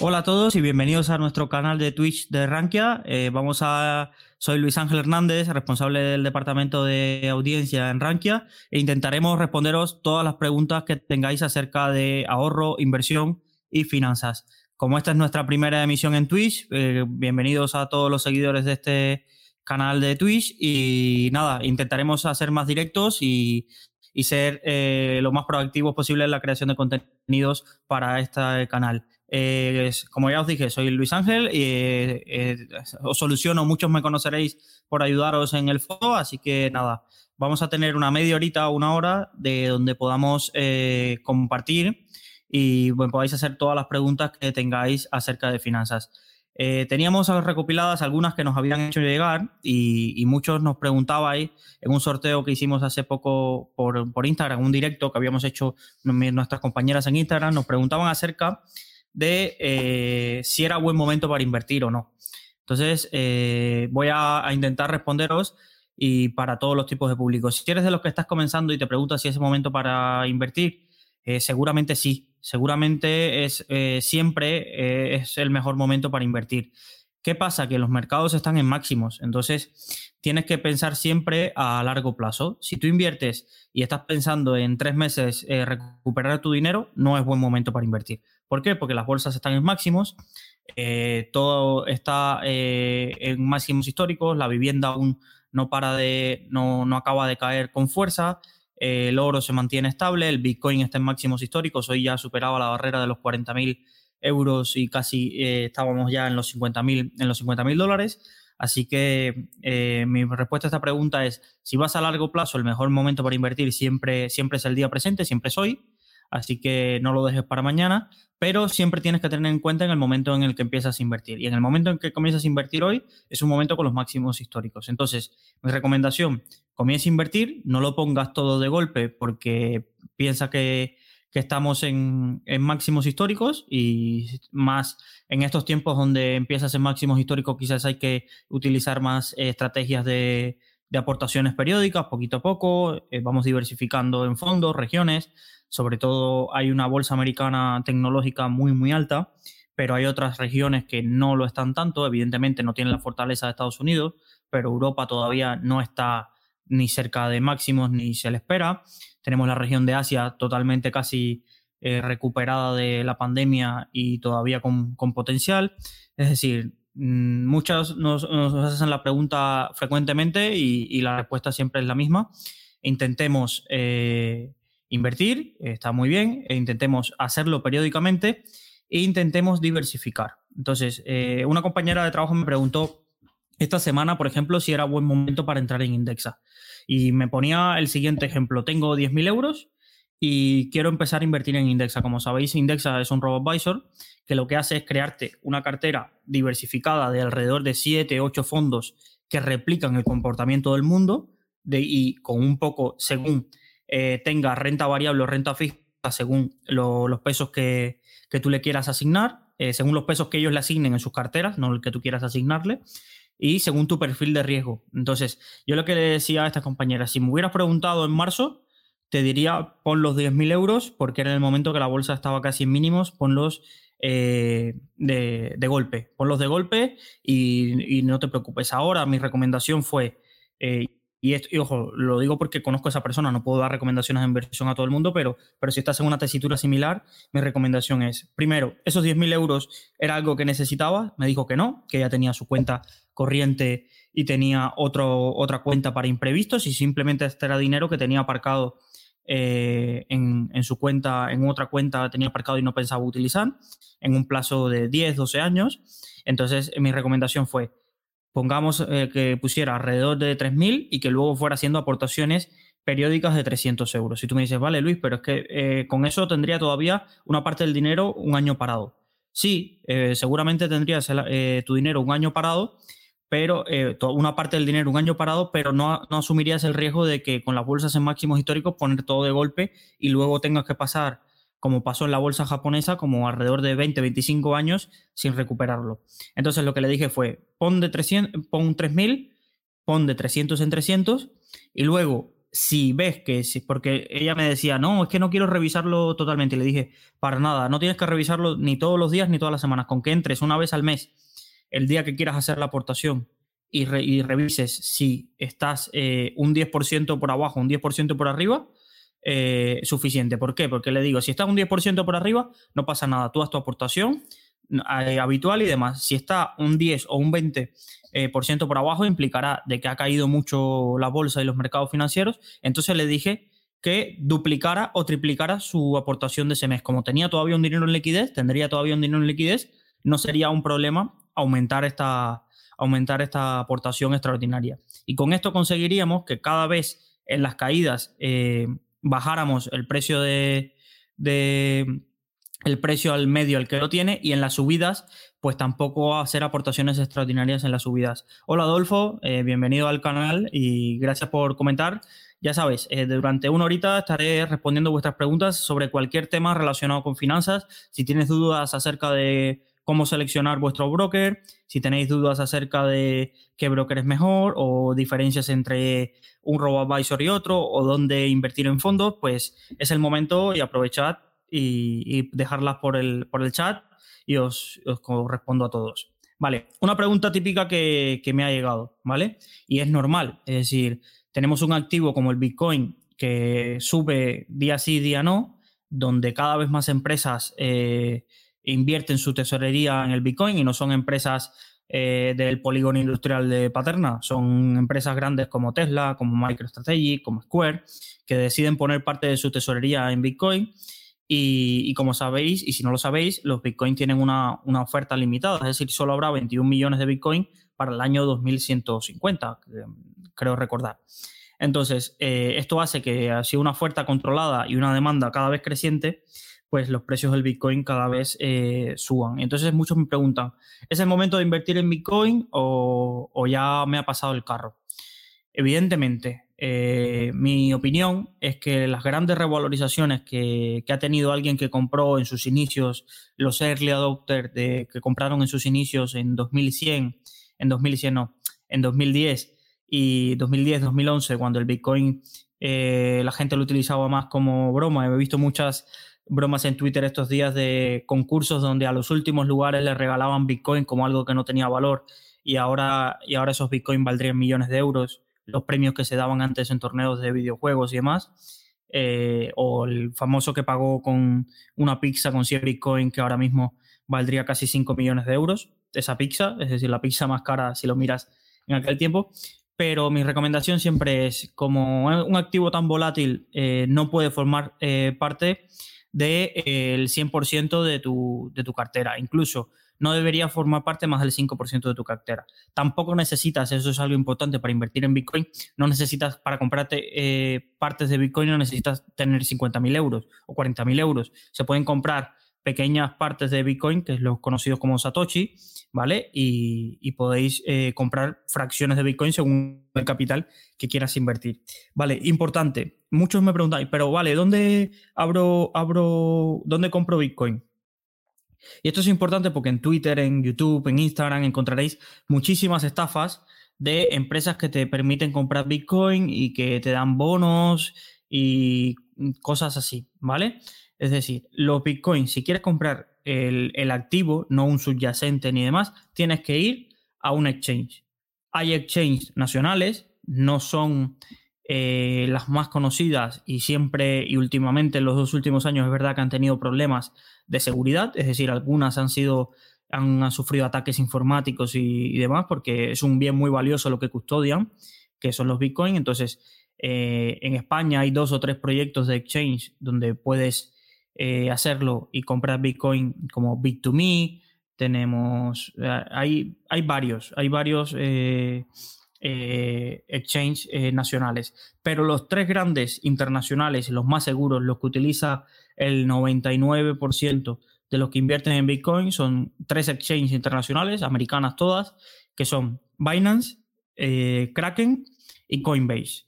Hola a todos y bienvenidos a nuestro canal de Twitch de Rankia. Eh, vamos a, soy Luis Ángel Hernández, responsable del departamento de audiencia en Rankia, e intentaremos responderos todas las preguntas que tengáis acerca de ahorro, inversión y finanzas. Como esta es nuestra primera emisión en Twitch, eh, bienvenidos a todos los seguidores de este canal de Twitch y nada, intentaremos hacer más directos y, ser eh, lo más proactivos posible en la creación de contenidos para este canal. Eh, como ya os dije, soy Luis Ángel y eh, os soluciono, muchos me conoceréis por ayudaros en el foro, así que nada, vamos a tener una media horita o una hora de donde podamos eh, compartir y bueno, podáis hacer todas las preguntas que tengáis acerca de finanzas. teníamos recopiladas algunas que nos habían hecho llegar y, muchos nos preguntabais en un sorteo que hicimos hace poco por, por Instagram, un directo que habíamos hecho nuestras compañeras en Instagram, nos preguntaban acerca de eh, si era buen momento para invertir o no. Entonces, eh, voy a, intentar responderos y para todos los tipos de públicos. Si eres de los que estás comenzando y te preguntas si es el momento para invertir, eh, seguramente sí. Seguramente es siempre es el mejor momento para invertir. ¿Qué pasa? Que los mercados están en máximos. Entonces, tienes que pensar siempre a largo plazo. Si tú inviertes y estás pensando en tres meses recuperar tu dinero, no es buen momento para invertir. ¿Por qué? Porque las bolsas están en máximos, eh, todo está eh, en máximos históricos, la vivienda aún no para de, no, no acaba de caer con fuerza, eh, el oro se mantiene estable, el Bitcoin está en máximos históricos, hoy ya superaba la barrera de los 40.000 euros y casi estábamos ya en los 50.000 en los 50 dólares. Así que mi respuesta a esta pregunta es, si vas a largo plazo, el mejor momento para invertir siempre, siempre es el día presente, siempre es hoy. Así que no lo dejes para mañana, pero siempre tienes que tener en cuenta en el momento en el que empiezas a invertir. Y en el momento en que comienzas a invertir hoy, es un momento con los máximos históricos. Entonces, mi recomendación, comienza a invertir, no lo pongas todo de golpe porque piensa que, estamos en, máximos históricos y más en estos tiempos donde empiezas en máximos históricos, quizás hay que utilizar más estrategias de, aportaciones periódicas, poquito a poco, eh, vamos diversificando en fondos, regiones sobre todo hay una bolsa americana tecnológica muy, muy alta, pero hay otras regiones que no lo están tanto. Evidentemente no tienen la fortaleza de Estados Unidos, pero Europa todavía no está ni cerca de máximos ni se le espera. Tenemos la región de Asia totalmente casi eh, recuperada de la pandemia y todavía con, potencial. Es decir, muchas nos, hacen la pregunta frecuentemente y, la respuesta siempre es la misma. Intentemos eh, invertir, está muy bien, e intentemos hacerlo periódicamente e intentemos diversificar. Entonces, eh, una compañera de trabajo me preguntó esta semana, por ejemplo, si era buen momento para entrar en Indexa. Y me ponía el siguiente ejemplo. Tengo 10.000 euros y quiero empezar a invertir en Indexa. Como sabéis, Indexa es un robo-advisor que lo que hace es crearte una cartera diversificada de alrededor de 7, 8 fondos que replican el comportamiento del mundo de, y con un poco según eh, tenga renta variable o renta fija según los pesos que, tú le quieras asignar, eh, según los pesos que ellos le asignen en sus carteras, no el que tú quieras asignarle, y según tu perfil de riesgo. Entonces, yo lo que le decía a estas compañeras, si me hubieras preguntado en marzo, te diría pon los 10.000 euros, porque era el momento que la bolsa estaba casi en mínimos, ponlos eh, de, golpe, ponlos de golpe y, y, no te preocupes. Ahora mi recomendación fue, y, esto, ojo, lo digo porque conozco a esa persona, no puedo dar recomendaciones de inversión a todo el mundo, pero, pero si estás en una tesitura similar, mi recomendación es, primero, esos 10.000 euros era algo que necesitaba, me dijo que no, que ya tenía su cuenta corriente y tenía otro, otra cuenta para imprevistos y simplemente este era dinero que tenía aparcado eh, en, en, su cuenta, en otra cuenta tenía aparcado y no pensaba utilizar en un plazo de 10, 12 años. Entonces, mi recomendación fue, pongamos eh, que pusiera alrededor de 3.000 y que luego fuera haciendo aportaciones periódicas de 300 euros. Si tú me dices, vale Luis, pero es que eh, con eso tendría todavía una parte del dinero un año parado. Sí, eh, seguramente tendrías tu dinero un año parado, pero eh, una parte del dinero un año parado, pero no, no, asumirías el riesgo de que con las bolsas en máximos históricos poner todo de golpe y luego tengas que pasar, como pasó en la bolsa japonesa, como alrededor de 20, 25 años sin recuperarlo. Entonces lo que le dije fue, pon de 300, pon 3.000, pon de 300 en 300 y luego si ves que, porque ella me decía, no, es que no quiero revisarlo totalmente. Y le dije, para nada, no tienes que revisarlo ni todos los días ni todas las semanas. Con que entres una vez al mes el día que quieras hacer la aportación y, revises si estás eh, un 10% por abajo, un 10% por arriba, eh, suficiente. ¿Por qué? Porque le digo, si estás un 10% por arriba, no pasa nada. Tú haz tu aportación eh, habitual y demás. Si está un 10 o un 20% por, ciento por abajo, implicará de que ha caído mucho la bolsa y los mercados financieros. Entonces le dije que duplicara o triplicara su aportación de ese mes. Como tenía todavía un dinero en liquidez, tendría todavía un dinero en liquidez, no sería un problema aumentar esta, aumentar esta aportación extraordinaria. Y con esto conseguiríamos que cada vez en las caídas eh, bajáramos el precio de, el precio al medio al que lo tiene y en las subidas pues tampoco hacer aportaciones extraordinarias en las subidas. Hola Adolfo, eh, bienvenido al canal y gracias por comentar. Ya sabes, eh, durante una horita estaré respondiendo vuestras preguntas sobre cualquier tema relacionado con finanzas. Si tienes dudas acerca de cómo seleccionar vuestro broker, si tenéis dudas acerca de qué broker es mejor o diferencias entre un robo-advisor y otro o dónde invertir en fondos, pues es el momento y aprovechad y, dejarlas por el, por el chat y os, respondo a todos. Vale, una pregunta típica que, que me ha llegado, ¿vale? Y es normal, es decir, tenemos un activo como el Bitcoin que sube día sí, día no, donde cada vez más empresas eh, invierten su tesorería en el Bitcoin y no son empresas eh, del polígono industrial de Paterna, son empresas grandes como Tesla, como MicroStrategy, como Square, que deciden poner parte de su tesorería en Bitcoin. Y, como sabéis, y si no lo sabéis, los Bitcoin tienen una, oferta limitada, es decir, solo habrá 21 millones de Bitcoin para el año 2150, creo recordar. Entonces, eh, esto hace que, así una oferta controlada y una demanda cada vez creciente, pues los precios del Bitcoin cada vez eh, suban. Entonces muchos me preguntan, ¿es el momento de invertir en Bitcoin o, ya me ha pasado el carro? Evidentemente, eh, mi opinión es que las grandes revalorizaciones que, ha tenido alguien que compró en sus inicios, los early adopters que compraron en sus inicios en 2100, en 2100 no, en 2010 y 2010, 2011, cuando el Bitcoin eh, la gente lo utilizaba más como broma. He visto muchas bromas en Twitter estos días de concursos donde a los últimos lugares les regalaban Bitcoin como algo que no tenía valor y ahora, y ahora esos Bitcoin valdrían millones de euros, los premios que se daban antes en torneos de videojuegos y demás, eh, o el famoso que pagó con una pizza con 100 Bitcoin que ahora mismo valdría casi 5 millones de euros, esa pizza, es decir, la pizza más cara si lo miras en aquel tiempo. Pero mi recomendación siempre es, como un activo tan volátil eh, no puede formar eh, parte del de, 100% de tu, de tu cartera. Incluso no debería formar parte más del 5% de tu cartera. Tampoco necesitas, eso es algo importante para invertir en Bitcoin, no necesitas para comprarte eh, partes de Bitcoin, no necesitas tener 50.000 euros o 40.000 euros. Se pueden comprar pequeñas partes de Bitcoin, que es los conocidos como Satoshi, ¿vale? Y, podéis eh, comprar fracciones de Bitcoin según el capital que quieras invertir. Vale, importante. Muchos me preguntan, pero vale, ¿dónde abro, abro, dónde compro Bitcoin? Y esto es importante porque en Twitter, en YouTube, en Instagram encontraréis muchísimas estafas de empresas que te permiten comprar Bitcoin y que te dan bonos y cosas así, ¿vale? Es decir, los bitcoins, si quieres comprar el, activo, no un subyacente ni demás, tienes que ir a un exchange. Hay exchanges nacionales, no son eh, las más conocidas y siempre y últimamente en los dos últimos años es verdad que han tenido problemas de seguridad, es decir, algunas han sido han, sufrido ataques informáticos y, demás porque es un bien muy valioso lo que custodian, que son los bitcoins. Entonces, eh, en España hay dos o tres proyectos de exchange donde puedes eh, hacerlo y comprar Bitcoin como Bit2Me. Tenemos, eh, hay, hay varios, hay varios eh, exchanges nacionales, pero los tres grandes internacionales, los más seguros, los que utiliza el 99% de los que invierten en Bitcoin son tres exchanges internacionales, americanas todas, que son Binance, eh, Kraken y Coinbase.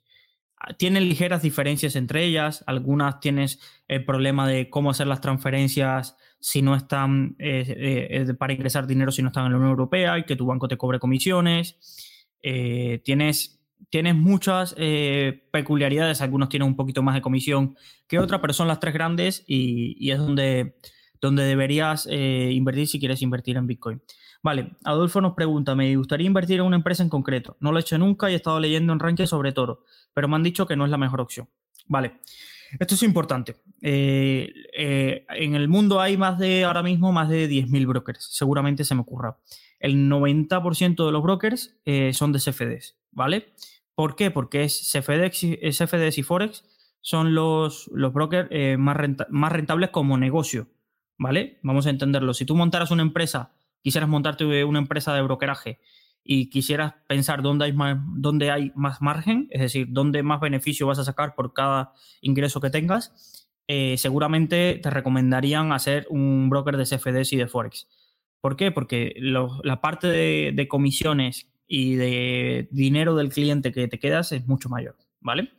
Tienen ligeras diferencias entre ellas, algunas tienes el problema de cómo hacer las transferencias si no están para ingresar dinero si no están en la Unión Europea y que tu banco te cobre comisiones. tienes tienes muchas eh, peculiaridades, algunos tienen un poquito más de comisión que otra, pero son las tres grandes y, es donde, donde deberías eh, invertir si quieres invertir en Bitcoin. Vale, Adolfo nos pregunta, me gustaría invertir en una empresa en concreto. No lo he hecho nunca y he estado leyendo en Rankia sobre Toro, pero me han dicho que no es la mejor opción. Vale, esto es importante. Eh, en el mundo hay más de, ahora mismo, más de 10.000 brokers. Seguramente se me ocurra. El 90% de los brokers son de CFDs, ¿vale? ¿Por qué? Porque es CFDs, y Forex son los, los brokers eh, más, más rentables como negocio, ¿vale? Vamos a entenderlo. Si tú montaras una empresa, quisieras montarte una empresa de brokeraje y quisieras pensar dónde hay más, dónde hay más margen, es decir, dónde más beneficio vas a sacar por cada ingreso que tengas, eh, seguramente te recomendarían hacer un broker de CFDs y de Forex. ¿Por qué? Porque la parte de, comisiones y de dinero del cliente que te quedas es mucho mayor, ¿vale?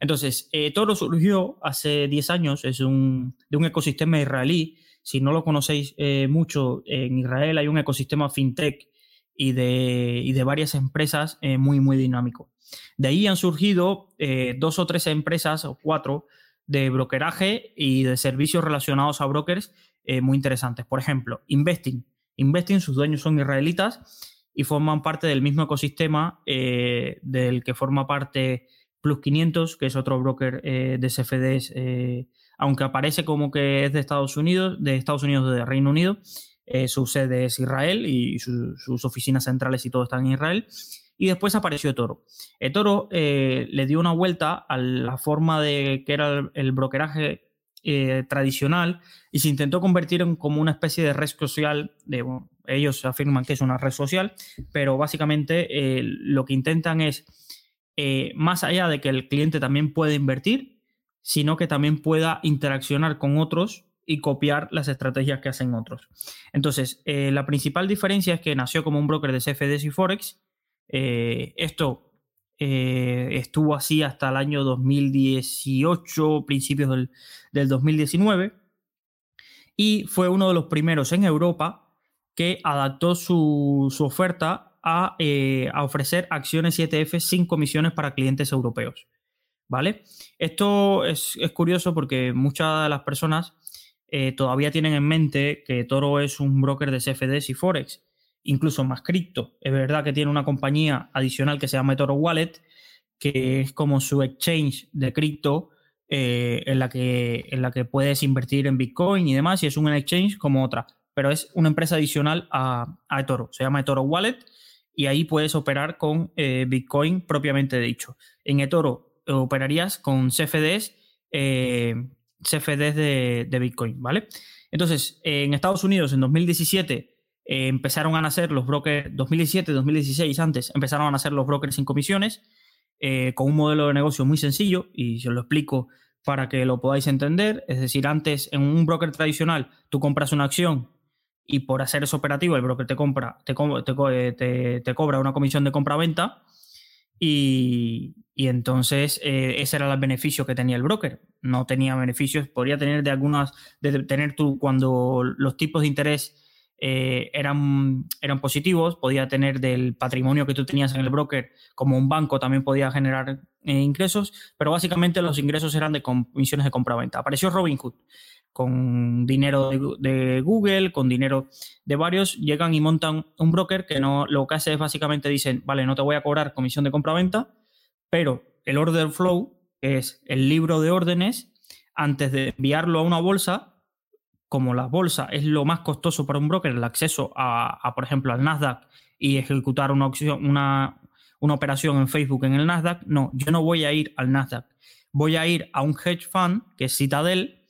Entonces, eh, Toro surgió hace 10 años, es un, de un ecosistema israelí. Si no lo conocéis eh, mucho, en Israel hay un ecosistema fintech y de, y de varias empresas eh, muy, muy dinámico. De ahí han surgido dos o tres empresas o cuatro de brokeraje y de servicios relacionados a brokers muy interesantes. Por ejemplo, Investing. Investing, sus dueños son israelitas y forman parte del mismo ecosistema eh, del que forma parte Plus 500, que es otro broker eh, de CFDs, eh, aunque aparece como que es de Estados Unidos, de Estados Unidos de Reino Unido, su sede es Israel y sus oficinas centrales y todo están en Israel. Y después apareció Toro. Toro le dio una vuelta a la forma de que era el, brokeraje tradicional y se intentó convertir en como una especie de red social de, ellos afirman que es una red social, pero básicamente eh, lo que intentan es, eh, más allá de que el cliente también pueda invertir, sino que también pueda interaccionar con otros y copiar las estrategias que hacen otros. Entonces, eh, la principal diferencia es que nació como un broker de CFDs y Forex. esto estuvo así hasta el año 2018, principios del, del 2019, y fue uno de los primeros en Europa que adaptó su, oferta eh, a, ofrecer acciones y ETF sin comisiones para clientes europeos. ¿Vale? Esto es, curioso porque muchas de las personas eh, todavía tienen en mente que Toro es un broker de CFDs y Forex, incluso más cripto. Es verdad que tiene una compañía adicional que se llama Toro Wallet, que es como su exchange de cripto eh, en, la que, en la que puedes invertir en Bitcoin y demás, y es un exchange como otra pero es una empresa adicional a, a eToro. Se llama eToro Wallet y ahí puedes operar con eh, Bitcoin propiamente dicho. En eToro operarías con CFDs, CFDs de, Bitcoin, ¿vale? Entonces, en Estados Unidos en 2017 eh, empezaron a nacer los brokers, 2017, 2016 antes, empezaron a nacer los brokers sin comisiones, con un modelo de negocio muy sencillo y se lo explico para que lo podáis entender. Es decir, antes en un broker tradicional tú compras una acción y por hacer ese operativo el broker te compra, te, te, te, cobra una comisión de compra-venta y, entonces eh, ese era el beneficio que tenía el broker. No tenía beneficios, podría tener de algunas, de tener tú cuando los tipos de interés eh, eran, eran positivos, podía tener del patrimonio que tú tenías en el broker, como un banco también podía generar eh, ingresos, pero básicamente los ingresos eran de comisiones de compra-venta. Apareció Robinhood con dinero de, Google, con dinero de varios, llegan y montan un broker que no lo que hace es básicamente dicen, vale, no te voy a cobrar comisión de compra-venta, pero el order flow, que es el libro de órdenes, antes de enviarlo a una bolsa, como la bolsa es lo más costoso para un broker, el acceso a, por ejemplo, al Nasdaq y ejecutar una, opción, una, una operación en Facebook en el Nasdaq, no, yo no voy a ir al Nasdaq, voy a ir a un hedge fund, que es Citadel,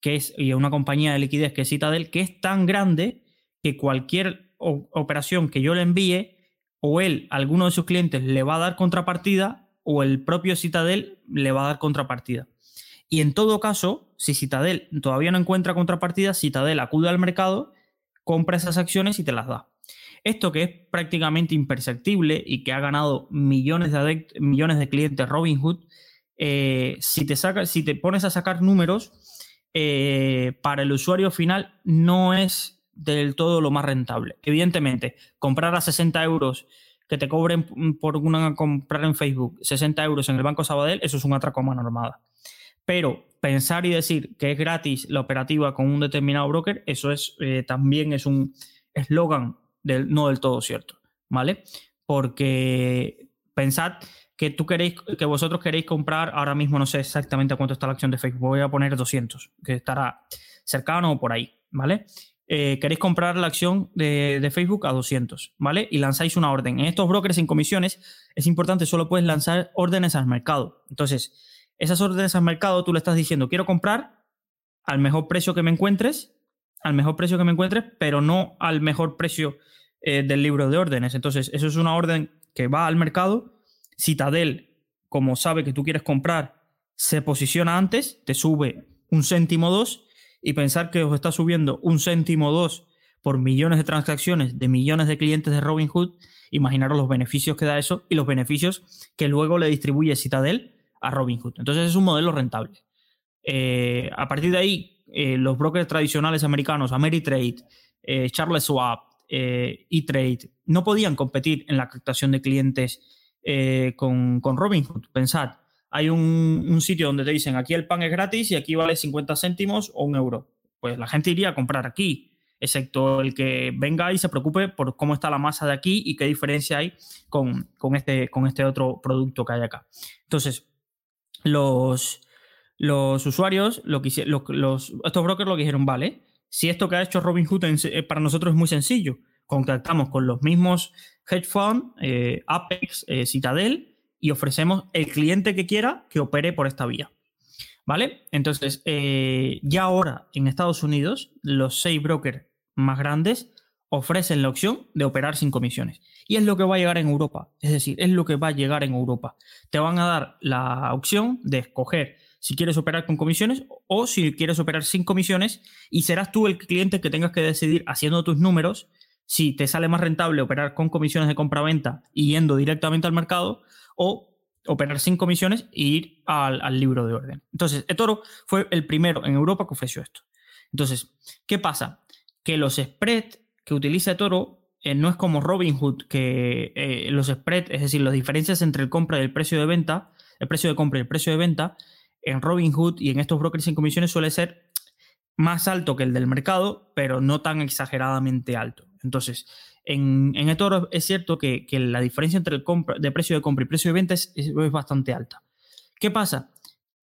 que es y una compañía de liquidez que es Citadel, que es tan grande que cualquier operación que yo le envíe, o él, alguno de sus clientes, le va a dar contrapartida, o el propio Citadel le va a dar contrapartida. Y en todo caso, si Citadel todavía no encuentra contrapartida, Citadel acude al mercado, compra esas acciones y te las da. Esto que es prácticamente imperceptible y que ha ganado millones de, millones de clientes Robinhood, eh, si, te saca, si te pones a sacar números, eh, para el usuario final no es del todo lo más rentable. Evidentemente, comprar a 60 euros que te cobren por una comprar en Facebook 60 euros en el Banco Sabadell, eso es un atraco a. Pero pensar y decir que es gratis la operativa con un determinado broker, eso es eh, también es un eslogan del, no del todo cierto, ¿vale? Porque pensad que tú queréis, que vosotros queréis comprar, ahora mismo no sé exactamente cuánto está la acción de Facebook, voy a poner 200, que estará cercano o por ahí, ¿vale? Eh, queréis comprar la acción de, Facebook a 200, ¿vale? Y lanzáis una orden. En estos brokers sin comisiones es importante, solo puedes lanzar órdenes al mercado. Entonces, esas órdenes al mercado tú le estás diciendo, quiero comprar al mejor precio que me encuentres, al mejor precio que me encuentres, pero no al mejor precio eh, del libro de órdenes. Entonces, eso es una orden que va al mercado. Citadel, como sabe que tú quieres comprar, se posiciona antes, te sube un céntimo dos y pensar que os está subiendo un céntimo dos por millones de transacciones de millones de clientes de Robinhood, imaginaros los beneficios que da eso y los beneficios que luego le distribuye Citadel a Robinhood. Entonces es un modelo rentable. Eh, a partir de ahí, eh, los brokers tradicionales americanos, Ameritrade, eh, Charles Schwab, E-Trade, no podían competir en la captación de clientes con, con Robinhood. Pensad, hay un, sitio donde te dicen aquí el pan es gratis y aquí vale 50 céntimos o un euro. Pues la gente iría a comprar aquí, excepto el que venga y se preocupe por cómo está la masa de aquí y qué diferencia hay con, este, con este otro producto que hay acá. Entonces, los, los usuarios, lo que, los, estos brokers lo que dijeron, vale, si esto que ha hecho Robinhood eh, para nosotros es muy sencillo, contactamos con los mismos hedge fund, eh, Apex, eh, Citadel, y ofrecemos el cliente que quiera que opere por esta vía. ¿Vale? Entonces, eh, ya ahora en Estados Unidos, los seis brokers más grandes ofrecen la opción de operar sin comisiones. Y es lo que va a llegar en Europa. Es decir, es lo que va a llegar en Europa. Te van a dar la opción de escoger si quieres operar con comisiones o si quieres operar sin comisiones y serás tú el cliente que tengas que decidir haciendo tus números si te sale más rentable operar con comisiones de compra-venta y yendo directamente al mercado o operar sin comisiones e ir al, libro de orden. Entonces, eToro fue el primero en Europa que ofreció esto. Entonces, ¿qué pasa? Que los spreads que utiliza eToro eh, no es como Robinhood, que eh, los spreads, es decir, las diferencias entre el compra y el precio de venta, el precio de compra y el precio de venta, en Robinhood y en estos brokers sin comisiones suele ser más alto que el del mercado, pero no tan exageradamente alto. Entonces, en, en eToro es cierto que, la diferencia entre el compra, de precio de compra y precio de venta es, bastante alta. ¿Qué pasa?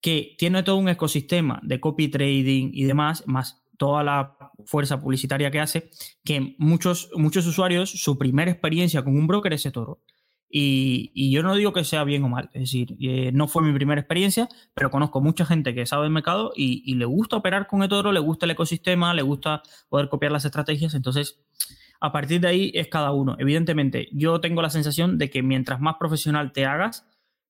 Que tiene todo un ecosistema de copy trading y demás, más toda la fuerza publicitaria que hace, que muchos, muchos usuarios, su primera experiencia con un broker es eToro. Y, y, yo no digo que sea bien o mal, es decir, eh, no fue mi primera experiencia, pero conozco mucha gente que sabe el mercado y, y, le gusta operar con eToro, le gusta el ecosistema, le gusta poder copiar las estrategias, entonces a partir de ahí es cada uno. Evidentemente, yo tengo la sensación de que mientras más profesional te hagas,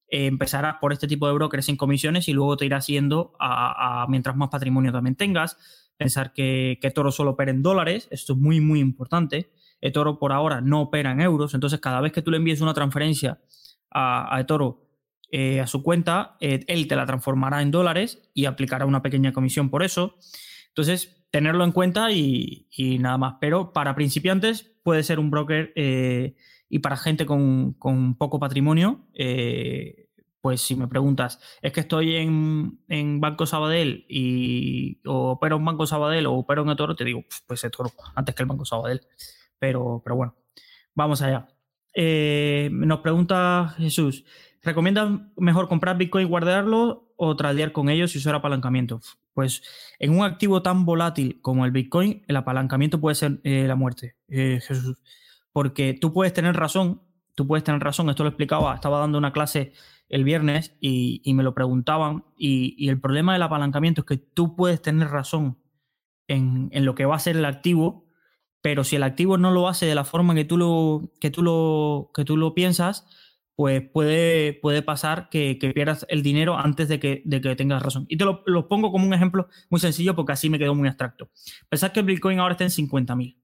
eh, empezarás por este tipo de brokers sin comisiones y luego te irás yendo a, mientras más patrimonio también tengas. Pensar que, que Toro solo opera en dólares, esto es muy, muy importante. Toro por ahora no opera en euros, entonces cada vez que tú le envíes una transferencia a, a Toro eh, a su cuenta, él te la transformará en dólares y aplicará una pequeña comisión por eso. Entonces, tenerlo en cuenta y, nada más. Pero para principiantes puede ser un broker eh, y para gente con, poco patrimonio, eh, pues si me preguntas, es que estoy en, Banco Sabadell y o opero en Banco Sabadell o opero en eToro, te digo, pues eToro, antes que el Banco Sabadell. Pero, pero bueno, vamos allá. Eh, nos pregunta Jesús, ¿recomiendas mejor comprar Bitcoin y guardarlo o tradear con ellos y usar apalancamiento? Pues en un activo tan volátil como el Bitcoin, el apalancamiento puede ser eh, la muerte, eh, Jesús. Porque tú puedes tener razón, tú puedes tener razón, esto lo explicaba, estaba dando una clase el viernes y, me lo preguntaban, y, el problema del apalancamiento es que tú puedes tener razón en, lo que va a ser el activo, pero si el activo no lo hace de la forma que tú lo, que tú lo, que tú lo piensas, pues puede, puede pasar que, pierdas el dinero antes de que, de que tengas razón. Y te lo, pongo como un ejemplo muy sencillo porque así me quedó muy abstracto. Pensad que el Bitcoin ahora está en 50.000,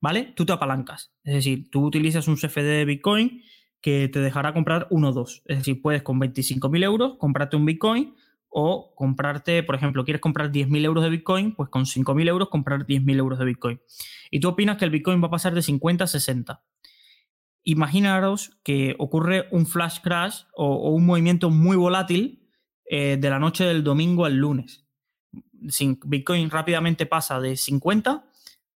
¿vale? Tú te apalancas. Es decir, tú utilizas un CFD de Bitcoin que te dejará comprar uno o dos. Es decir, puedes con 25.000 euros comprarte un Bitcoin o comprarte, por ejemplo, quieres comprar 10.000 euros de Bitcoin, pues con 5.000 euros comprar 10.000 euros de Bitcoin. Y tú opinas que el Bitcoin va a pasar de 50 a 60. Imaginaros que ocurre un flash crash o, un movimiento muy volátil eh, de la noche del domingo al lunes. Bitcoin rápidamente pasa de 50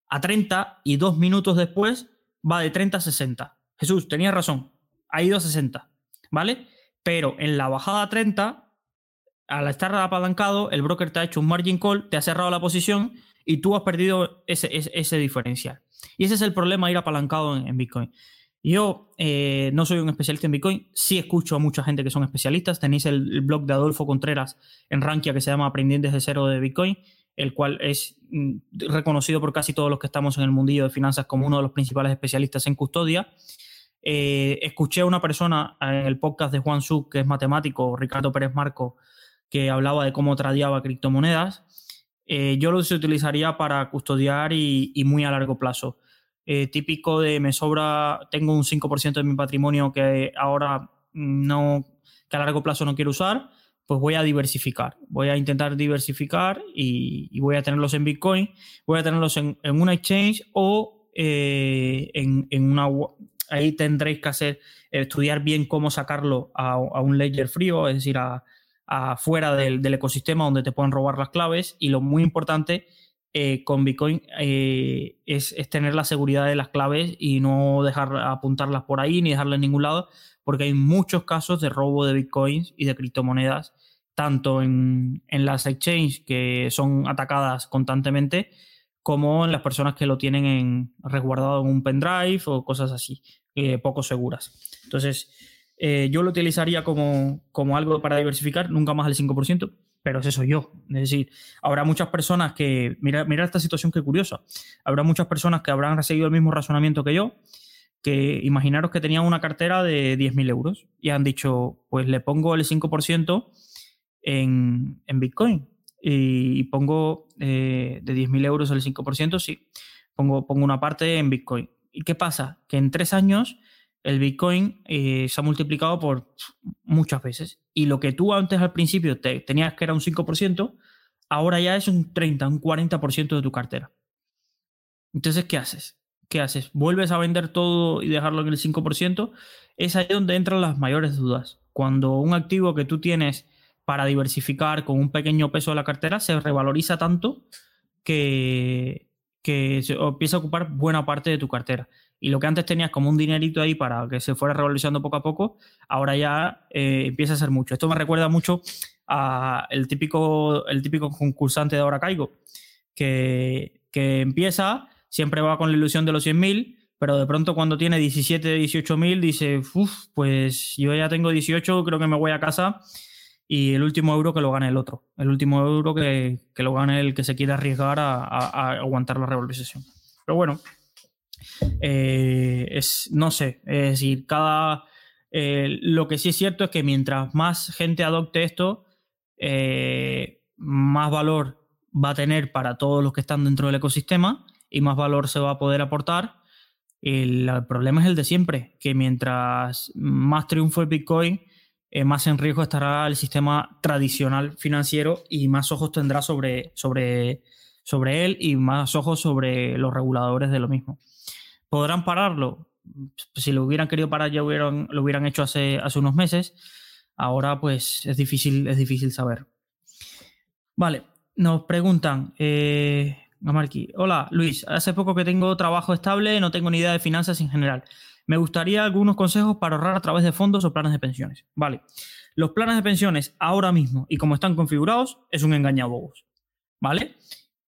a 30 y dos minutos después va de 30 a 60. Jesús, tenía razón, ha ido a 60, ¿vale? Pero en la bajada a 30, al estar apalancado, el broker te ha hecho un margin call, te ha cerrado la posición y tú has perdido ese, ese, diferencial. Y ese es el problema de ir apalancado en, Bitcoin. Yo eh, no soy un especialista en Bitcoin, sí escucho a mucha gente que son especialistas. Tenéis el, blog de Adolfo Contreras en Rankia que se llama Aprendientes de Cero de Bitcoin el cual es mm, reconocido por casi todos los que estamos en el mundillo de finanzas como uno de los principales especialistas en custodia. Eh, escuché a una persona en el podcast de Juan Su, que es matemático, Ricardo Pérez Marco, que hablaba de cómo tradeaba criptomonedas. Eh, yo los utilizaría para custodiar y, muy a largo plazo. Eh, típico de me sobra, tengo un 5% de mi patrimonio que ahora no, que a largo plazo no quiero usar pues voy a diversificar. Voy a intentar diversificar y, voy a tenerlos en Bitcoin, voy a tenerlos en, una exchange o eh, en, una... Ahí tendréis que hacer, estudiar bien cómo sacarlo a, un ledger frío, es decir, a, fuera del, ecosistema donde te pueden robar las claves. Y lo muy importante eh, con Bitcoin eh, es, tener la seguridad de las claves y no dejar apuntarlas por ahí ni dejarlas en ningún lado, porque hay muchos casos de robo de bitcoins y de criptomonedas, tanto en, las exchanges que son atacadas constantemente, como en las personas que lo tienen en, resguardado en un pendrive o cosas así, eh, poco seguras. Entonces, eh, yo lo utilizaría como, como algo para diversificar, nunca más al 5%, pero es eso yo. Es decir, habrá muchas personas que, mira, mira esta situación que curiosa, habrá muchas personas que habrán seguido el mismo razonamiento que yo que imaginaros que tenían una cartera de 10.000 euros y han dicho, pues le pongo el 5% en, en, Bitcoin y, pongo eh, de 10.000 euros el 5%, sí, pongo, pongo una parte en Bitcoin. ¿Y qué pasa? Que en tres años el Bitcoin eh, se ha multiplicado por muchas veces y lo que tú antes al principio te, tenías que era un 5%, ahora ya es un 30, un 40% de tu cartera. Entonces, ¿qué haces? ¿qué haces? ¿Vuelves a vender todo y dejarlo en el 5%? Es ahí donde entran las mayores dudas. Cuando un activo que tú tienes para diversificar con un pequeño peso de la cartera se revaloriza tanto que, que empieza a ocupar buena parte de tu cartera. Y lo que antes tenías como un dinerito ahí para que se fuera revalorizando poco a poco, ahora ya eh, empieza a ser mucho. Esto me recuerda mucho a el típico, el típico concursante de Ahora Caigo, que, que empieza siempre va con la ilusión de los 100.000, pero de pronto cuando tiene 17, 18.000 dice, uff, pues yo ya tengo 18, creo que me voy a casa y el último euro que lo gane el otro, el último euro que, lo gane el que se quiera arriesgar a, aguantar la revalorización. Pero bueno, eh, es, no sé, es decir, cada... Eh, lo que sí es cierto es que mientras más gente adopte esto, eh, más valor va a tener para todos los que están dentro del ecosistema y más valor se va a poder aportar. El, problema es el de siempre, que mientras más triunfo Bitcoin, más en riesgo estará el sistema tradicional financiero y más ojos tendrá sobre, sobre, sobre él y más ojos sobre los reguladores de lo mismo. ¿Podrán pararlo? Si lo hubieran querido parar ya hubieran, lo hubieran hecho hace, hace unos meses. Ahora pues es difícil, es difícil saber. Vale, nos preguntan, eh. Hola, Luis. Hace poco que tengo trabajo estable, no tengo ni idea de finanzas en general. Me gustaría algunos consejos para ahorrar a través de fondos o planes de pensiones. Vale. Los planes de pensiones ahora mismo y como están configurados es un engañabobos. ¿Vale?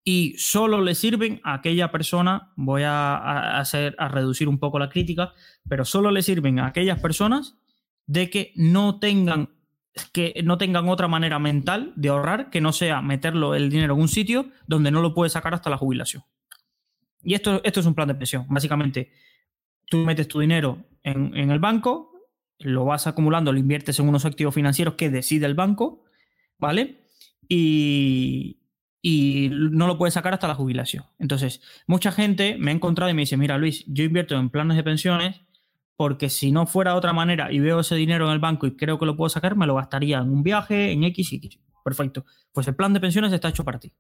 Y solo le sirven a aquella persona, voy a, hacer, a reducir un poco la crítica, pero solo le sirven a aquellas personas de que no tengan que no tengan otra manera mental de ahorrar que no sea meterlo el dinero en un sitio donde no lo puedes sacar hasta la jubilación. Y esto, esto es un plan de pensión. Básicamente, tú metes tu dinero en, el banco, lo vas acumulando, lo inviertes en unos activos financieros que decide el banco, ¿vale? Y, y no lo puedes sacar hasta la jubilación. Entonces, mucha gente me ha encontrado y me dice, mira Luis, yo invierto en planes de pensiones porque si no fuera de otra manera y veo ese dinero en el banco y creo que lo puedo sacar, me lo gastaría en un viaje, en X y X. Perfecto. Pues el plan de pensiones está hecho para ti.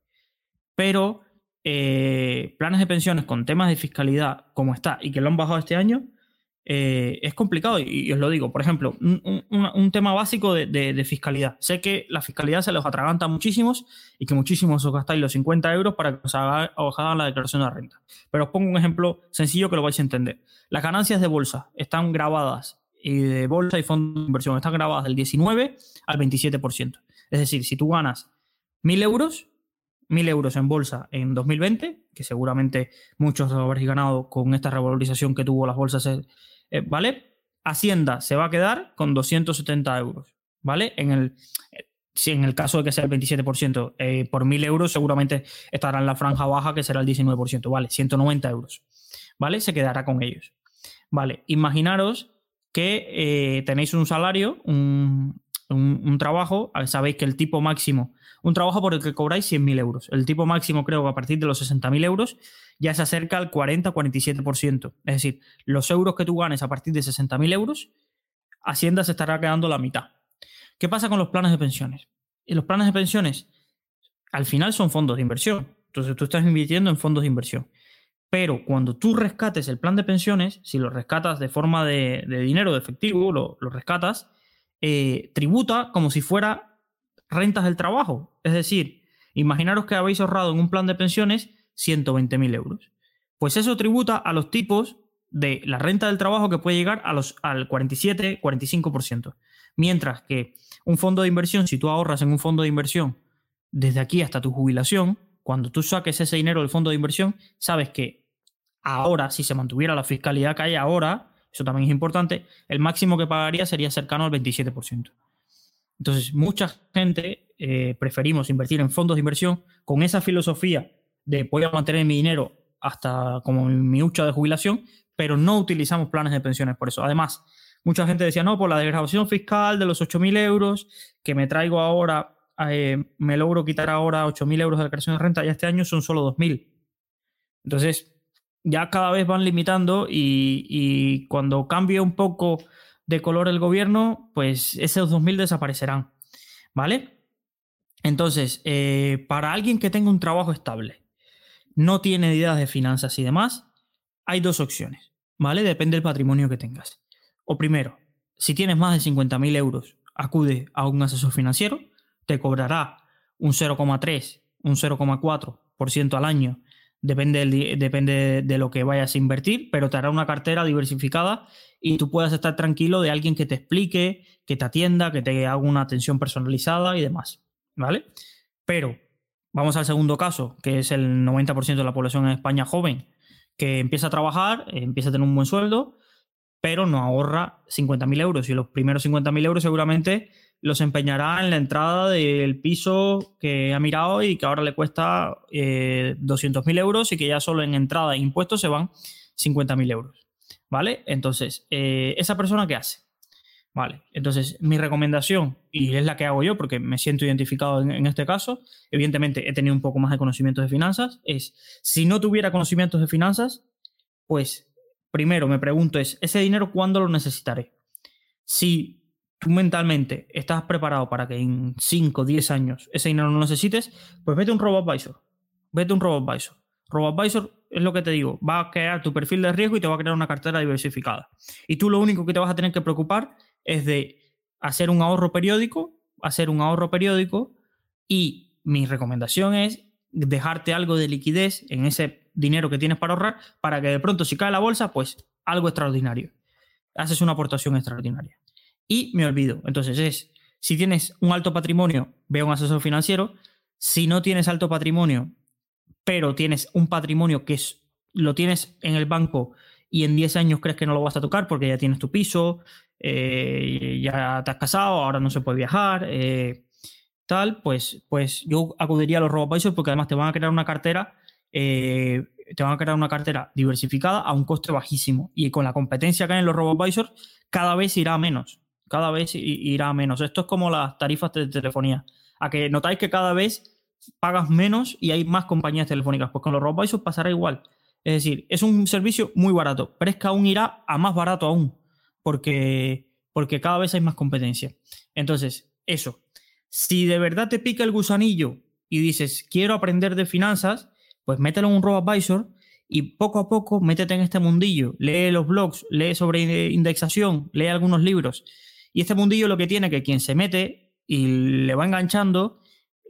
Pero eh, planes de pensiones con temas de fiscalidad como está y que lo han bajado este año, eh, es complicado y, os lo digo. Por ejemplo, un, tema básico de, fiscalidad. Sé que la fiscalidad se los atraganta muchísimos y que muchísimos os gastáis los 50 euros para que os, hagan la declaración de renta. Pero os pongo un ejemplo sencillo que lo vais a entender. Las ganancias de bolsa están grabadas y de bolsa y fondos de inversión están grabadas del 19 al 27%. Es decir, si tú ganas 1.000 euros, 1.000 euros en bolsa en 2020, que seguramente muchos habréis ganado con esta revalorización que tuvo las bolsas eh, ¿vale? Hacienda se va a quedar con 270 euros, ¿vale? En el, si en el caso de que sea el 27%, eh, por 1.000 euros seguramente estará en la franja baja que será el 19%, ¿vale? 190 euros, ¿vale? Se quedará con ellos. Vale, imaginaros que eh, tenéis un salario, un, un, trabajo, sabéis que el tipo máximo, un trabajo por el que cobráis 100.000 euros. El tipo máximo creo que a partir de los 60.000 euros ya se acerca al 40-47%. Es decir, los euros que tú ganes a partir de 60.000 euros, Hacienda se estará quedando la mitad. ¿Qué pasa con los planes de pensiones? Y los planes de pensiones, al final son fondos de inversión. Entonces tú estás invirtiendo en fondos de inversión. Pero cuando tú rescates el plan de pensiones, si lo rescatas de forma de, dinero, de efectivo, lo, rescatas, eh, tributa como si fuera rentas del trabajo. Es decir, imaginaros que habéis ahorrado en un plan de pensiones 120.000 euros. Pues eso tributa a los tipos de la renta del trabajo que puede llegar a los, al 47-45%. Mientras que un fondo de inversión, si tú ahorras en un fondo de inversión desde aquí hasta tu jubilación, cuando tú saques ese dinero del fondo de inversión, sabes que ahora, si se mantuviera la fiscalidad que hay ahora, eso también es importante, el máximo que pagaría sería cercano al 27%. Entonces, mucha gente eh, preferimos invertir en fondos de inversión con esa filosofía de voy a mantener mi dinero hasta como mi hucha de jubilación, pero no utilizamos planes de pensiones por eso. Además, mucha gente decía, no, por la desgrabación fiscal de los 8.000 euros que me traigo ahora, eh, me logro quitar ahora 8.000 euros de declaración de renta y este año son solo 2.000. Entonces, ya cada vez van limitando y, y cuando cambie un poco de color el gobierno, pues esos 2.000 desaparecerán. ¿Vale? Entonces, eh, para alguien que tenga un trabajo estable, no tiene ideas de finanzas y demás, hay dos opciones, ¿vale? Depende del patrimonio que tengas. O primero, si tienes más de 50.000 euros, acude a un asesor financiero, te cobrará un 0,3, un 0,4% al año, depende, depende de lo que vayas a invertir, pero te hará una cartera diversificada y tú puedas estar tranquilo de alguien que te explique, que te atienda, que te haga una atención personalizada y demás, ¿vale? Pero Vamos al segundo caso, que es el 90% de la población en España joven, que empieza a trabajar, empieza a tener un buen sueldo, pero no ahorra 50.000 euros. Y los primeros 50.000 euros seguramente los empeñará en la entrada del piso que ha mirado y que ahora le cuesta eh, 200.000 euros y que ya solo en entrada e impuestos se van 50.000 euros. ¿Vale? Entonces, eh, ¿esa persona qué hace? Vale, entonces mi recomendación, y es la que hago yo porque me siento identificado en, este caso, evidentemente he tenido un poco más de conocimientos de finanzas, es si no tuviera conocimientos de finanzas, pues primero me pregunto es, ¿ese dinero cuándo lo necesitaré? Si tú mentalmente estás preparado para que en 5 o 10 años ese dinero no lo necesites, pues vete a un robo-advisor, vete a un robo-advisor. Robo-advisor es lo que te digo, va a crear tu perfil de riesgo y te va a crear una cartera diversificada. Y tú lo único que te vas a tener que preocupar es de hacer un ahorro periódico, hacer un ahorro periódico y mi recomendación es dejarte algo de liquidez en ese dinero que tienes para ahorrar para que de pronto si cae la bolsa, pues algo extraordinario. Haces una aportación extraordinaria. Y me olvido. Entonces es, si tienes un alto patrimonio, ve a un asesor financiero. Si no tienes alto patrimonio, pero tienes un patrimonio que es, lo tienes en el banco y en 10 años crees que no lo vas a tocar porque ya tienes tu piso, eh, ya te has casado, ahora no se puede viajar, eh, tal, pues, pues yo acudiría a los robo porque además te van a crear una cartera, eh, te van a crear una cartera diversificada a un coste bajísimo y con la competencia que hay en los robo cada vez irá menos, cada vez irá menos. Esto es como las tarifas de telefonía, a que notáis que cada vez pagas menos y hay más compañías telefónicas. Pues con los RoboAdvisor pasará igual. Es decir, es un servicio muy barato, pero es que aún irá a más barato aún, porque, porque cada vez hay más competencia. Entonces, eso. Si de verdad te pica el gusanillo y dices, quiero aprender de finanzas, pues mételo en un RoboAdvisor y poco a poco métete en este mundillo. Lee los blogs, lee sobre indexación, lee algunos libros. Y este mundillo lo que tiene que quien se mete y le va enganchando,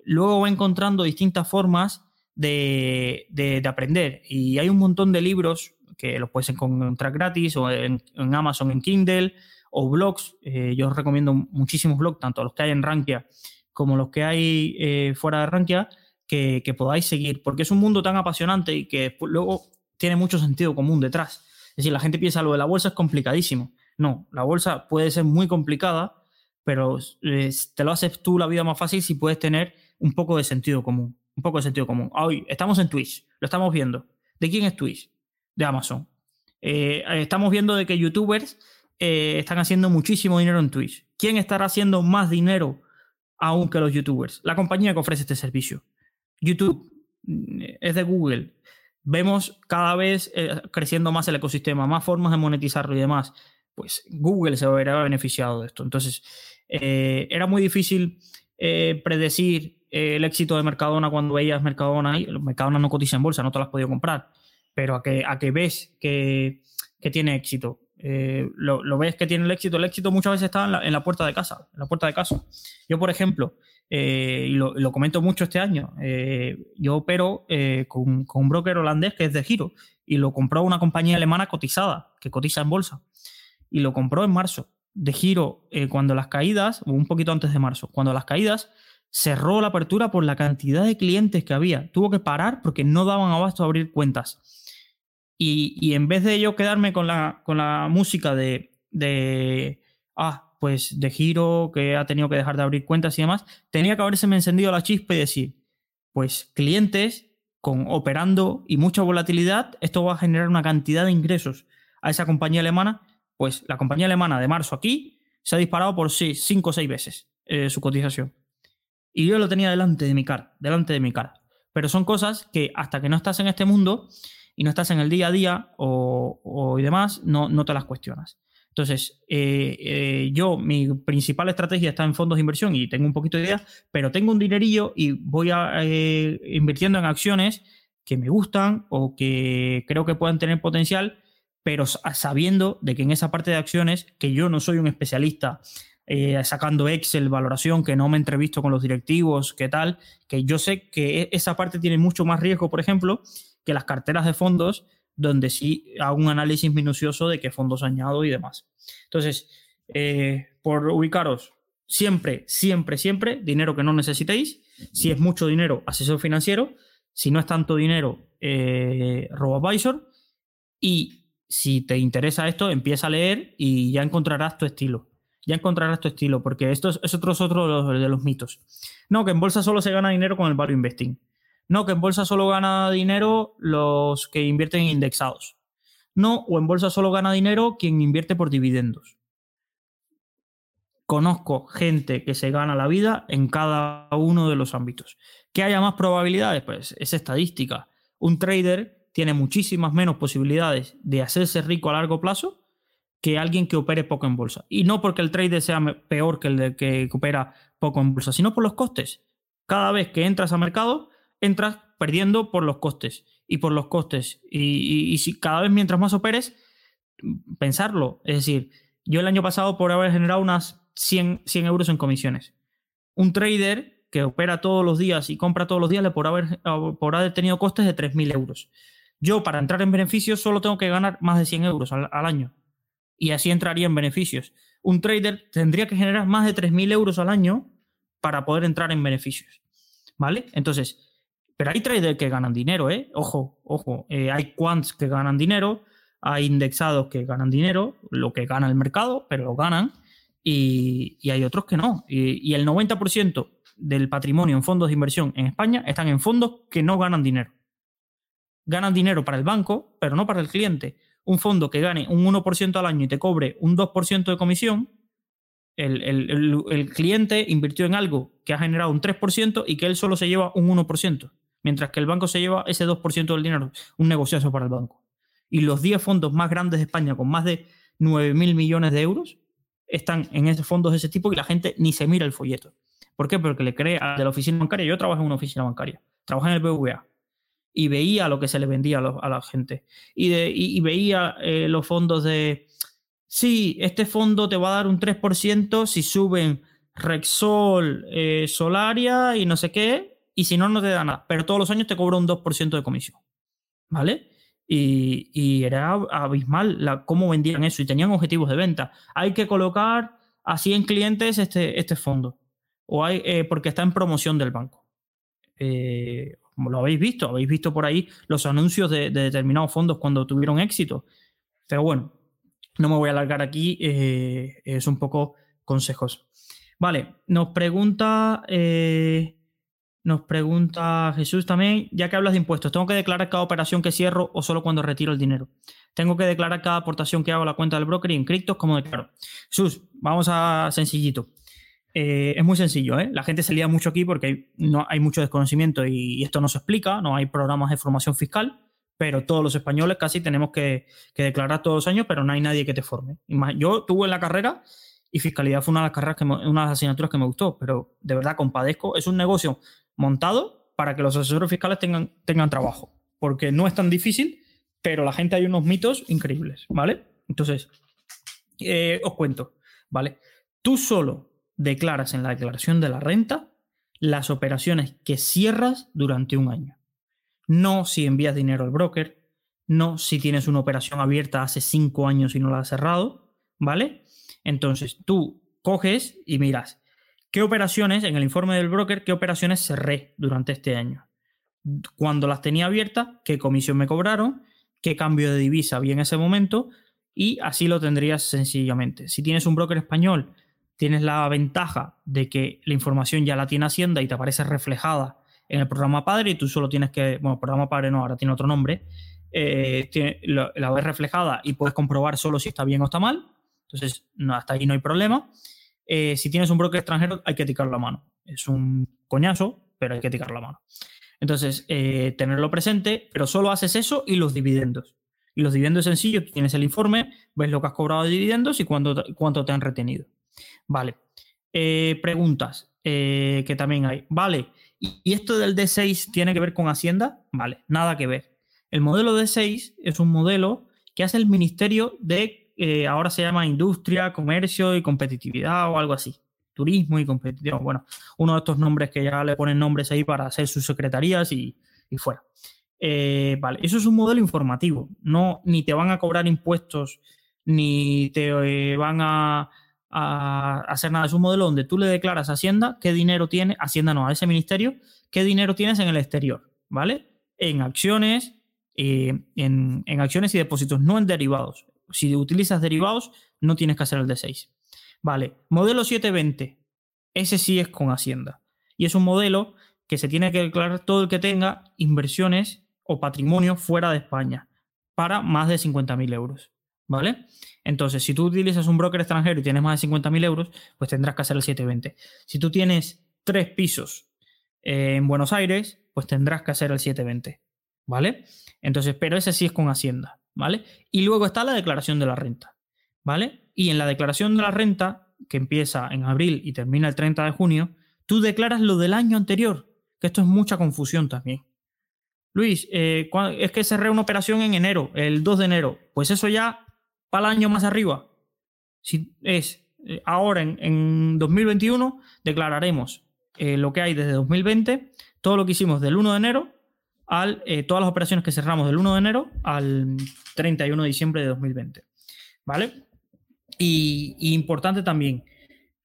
luego va encontrando distintas formas de, aprender. Y hay un montón de libros que los puedes encontrar gratis o en, Amazon, en Kindle o blogs. Eh, yo os recomiendo muchísimos blogs, tanto los que hay en Rankia como los que hay eh, fuera de Rankia, que, podáis seguir, porque es un mundo tan apasionante y que luego tiene mucho sentido común detrás. Es decir, la gente piensa lo de la bolsa es complicadísimo. No, la bolsa puede ser muy complicada, pero eh, te lo haces tú la vida más fácil si puedes tener un poco de sentido común. Un poco de sentido común. Hoy estamos en Twitch, lo estamos viendo. ¿De quién es Twitch? De Amazon. Eh, estamos viendo de que youtubers eh, están haciendo muchísimo dinero en Twitch. ¿Quién estará haciendo más dinero aún que los youtubers? La compañía que ofrece este servicio. YouTube mm, es de Google. Vemos cada vez creciendo más el ecosistema, más formas de monetizarlo y demás. Pues Google se verá beneficiado de esto. Entonces, eh, era muy difícil eh, predecir eh, el éxito de Mercadona cuando veías Mercadona y Mercadona no cotiza en bolsa, no te lo has podido comprar, pero a que, a que ves que, tiene éxito. lo, ves que tiene el éxito, el éxito muchas veces está en la, puerta de casa, en la puerta de casa. Yo, por ejemplo, y lo, comento mucho este año, yo opero con, con, un broker holandés que es de Giro y lo compró una compañía alemana cotizada, que cotiza en bolsa, y lo compró en marzo de giro eh, cuando las caídas, o un poquito antes de marzo, cuando las caídas cerró la apertura por la cantidad de clientes que había. Tuvo que parar porque no daban abasto a abrir cuentas. Y, en vez de yo quedarme con la, con la música de, de, ah, pues de giro, que ha tenido que dejar de abrir cuentas y demás, tenía que haberse me encendido la chispa y decir, pues clientes con operando y mucha volatilidad, esto va a generar una cantidad de ingresos a esa compañía alemana pues la compañía alemana de marzo aquí se ha disparado por 5 o 6 veces eh, su cotización. Y yo lo tenía delante de mi cara, delante de mi cara. Pero son cosas que hasta que no estás en este mundo y no estás en el día a día o, y demás, no, no, te las cuestionas. Entonces, eh, eh, yo, mi principal estrategia está en fondos de inversión y tengo un poquito de idea, pero tengo un dinerillo y voy a, invirtiendo en acciones que me gustan o que creo que puedan tener potencial pero sabiendo de que en esa parte de acciones, que yo no soy un especialista eh, sacando Excel, valoración, que no me entrevisto con los directivos, qué tal, que yo sé que e, esa parte tiene mucho más riesgo, por ejemplo, que las carteras de fondos, donde sí hago un análisis minucioso de qué fondos añado y demás. Entonces, eh, por ubicaros, siempre, siempre, siempre, dinero que no necesitéis. Si es mucho dinero, asesor financiero. Si no es tanto dinero, eh, RoboAdvisor. Y si te interesa esto, empieza a leer y ya encontrarás tu estilo. Ya encontrarás tu estilo, porque esto es, otro, otro de los, mitos. No, que en bolsa solo se gana dinero con el value investing. No, que en bolsa solo gana dinero los que invierten en indexados. No, o en bolsa solo gana dinero quien invierte por dividendos. Conozco gente que se gana la vida en cada uno de los ámbitos. ¿Que haya más probabilidades? Pues es estadística. Un trader tiene muchísimas menos posibilidades de hacerse rico a largo plazo que alguien que opere poco en bolsa. Y no porque el trader sea peor que el que opera poco en bolsa, sino por los costes. Cada vez que entras a mercado, entras perdiendo por los costes y por los costes. Y, si cada vez mientras más operes, pensarlo. Es decir, yo el año pasado por haber generado unas 100, 100 euros en comisiones. Un trader que opera todos los días y compra todos los días le por haber, haber tenido costes de 3.000 euros. Yo para entrar en beneficios solo tengo que ganar más de 100 euros al, año. Y así entraría en beneficios. Un trader tendría que generar más de 3.000 euros al año para poder entrar en beneficios. ¿Vale? Entonces, pero hay traders que ganan dinero, ¿eh? Ojo, ojo. Eh, hay quants que ganan dinero, hay indexados que ganan dinero, lo que gana el mercado, pero lo ganan. Y, hay otros que no. Y, y el 90% del patrimonio en fondos de inversión en España están en fondos que no ganan dinero ganan dinero para el banco, pero no para el cliente. Un fondo que gane un 1% al año y te cobre un 2% de comisión, el, cliente invirtió en algo que ha generado un 3% y que él solo se lleva un 1%, mientras que el banco se lleva ese 2% del dinero, un negociazo para el banco. Y los 10 fondos más grandes de España, con más de 9 mil millones de euros, están en esos fondos de ese tipo y la gente ni se mira el folleto. ¿Por qué? Porque le cree a la oficina bancaria. Yo trabajo en una oficina bancaria, trabajo en el BVA y veía lo que se le vendía a, la gente. Y, veía eh, los fondos de, sí, este fondo te va a dar un 3% si suben Rexol, eh, Solaria y no sé qué, y si no, no te da nada. Pero todos los años te cobra un 2% de comisión. ¿Vale? Y, era abismal la, cómo vendían eso y tenían objetivos de venta. Hay que colocar a 100 clientes este, este fondo, o hay, eh, porque está en promoción del banco. Eh, como lo habéis visto, habéis visto por ahí los anuncios de, determinados fondos cuando tuvieron éxito. Pero bueno, no me voy a alargar aquí, eh, es un poco consejos. Vale, nos pregunta nos pregunta Jesús también, ya que hablas de impuestos, ¿tengo que declarar cada operación que cierro o solo cuando retiro el dinero? Tengo que declarar cada aportación que hago a la cuenta del broker y en criptos como declaro. Jesús, vamos a sencillito. Eh, es muy sencillo, ¿eh? La gente se lía mucho aquí porque hay, no, hay mucho desconocimiento y, esto no se explica, no hay programas de formación fiscal, pero todos los españoles casi tenemos que, declarar todos los años, pero no hay nadie que te forme. Yo tuve en la carrera y fiscalidad fue una de las carreras que una de las asignaturas que me gustó, pero de verdad compadezco. Es un negocio montado para que los asesores fiscales tengan, tengan trabajo, porque no es tan difícil, pero la gente hay unos mitos increíbles, ¿vale? Entonces, eh, os cuento, ¿vale? Tú solo declaras en la declaración de la renta las operaciones que cierras durante un año. No si envías dinero al broker, no si tienes una operación abierta hace cinco años y no la has cerrado, ¿vale? Entonces tú coges y miras, ¿Qué operaciones, en el informe del broker, qué operaciones cerré durante este año? Cuando las tenía abiertas, qué comisión me cobraron, qué cambio de divisa había en ese momento y así lo tendrías sencillamente. Si tienes un broker español, tienes la ventaja de que la información ya la tiene Hacienda y te aparece reflejada en el programa padre y tú solo tienes que, bueno, programa padre no, ahora tiene otro nombre, eh, la ves reflejada y puedes comprobar solo si está bien o está mal. Entonces, hasta ahí no hay problema. Eh, si tienes un broker extranjero hay que eticar la mano. Es un coñazo, pero hay que eticar la mano. Entonces, eh, tenerlo presente, pero solo haces eso y los dividendos. Y los dividendos sencillos, tienes el informe, ves lo que has cobrado de dividendos y cuánto, cuánto te han retenido. Vale. Eh, preguntas que también hay. Vale. ¿Y esto del D6 tiene que ver con Hacienda? Vale, nada que ver. El modelo D6 es un modelo que hace el Ministerio de eh, ahora se llama industria, comercio y competitividad o algo así. Turismo y competitividad. Bueno, uno de estos nombres que ya le ponen nombres ahí para hacer sus secretarías y, fuera. Eh, vale, eso es un modelo informativo. No, ni te van a cobrar impuestos, ni te eh, van a, hacer nada. Es un modelo donde tú le declaras a Hacienda qué dinero tiene, Hacienda no, a ese ministerio, qué dinero tienes en el exterior, ¿vale? En acciones, en, en, acciones y depósitos, no en derivados si utilizas derivados, no tienes que hacer el D6. Vale, modelo 720. Ese sí es con Hacienda. Y es un modelo que se tiene que declarar todo el que tenga inversiones o patrimonio fuera de España para más de 50.000 euros. ¿Vale? Entonces, si tú utilizas un broker extranjero y tienes más de 50.000 euros, pues tendrás que hacer el 720. Si tú tienes tres pisos eh, en Buenos Aires, pues tendrás que hacer el 720. ¿Vale? Entonces, pero ese sí es con Hacienda. ¿vale? Y luego está la declaración de la renta, ¿vale? Y en la declaración de la renta, que empieza en abril y termina el 30 de junio, tú declaras lo del año anterior, que esto es mucha confusión también. Luis, eh, es que cerré una operación en enero, el 2 de enero, pues eso ya para el año más arriba. Si es eh, ahora en, 2021, declararemos eh, lo que hay desde 2020, todo lo que hicimos del 1 de enero al eh, todas las operaciones que cerramos del 1 de enero al 31 de diciembre de 2020. ¿Vale? Y, importante también,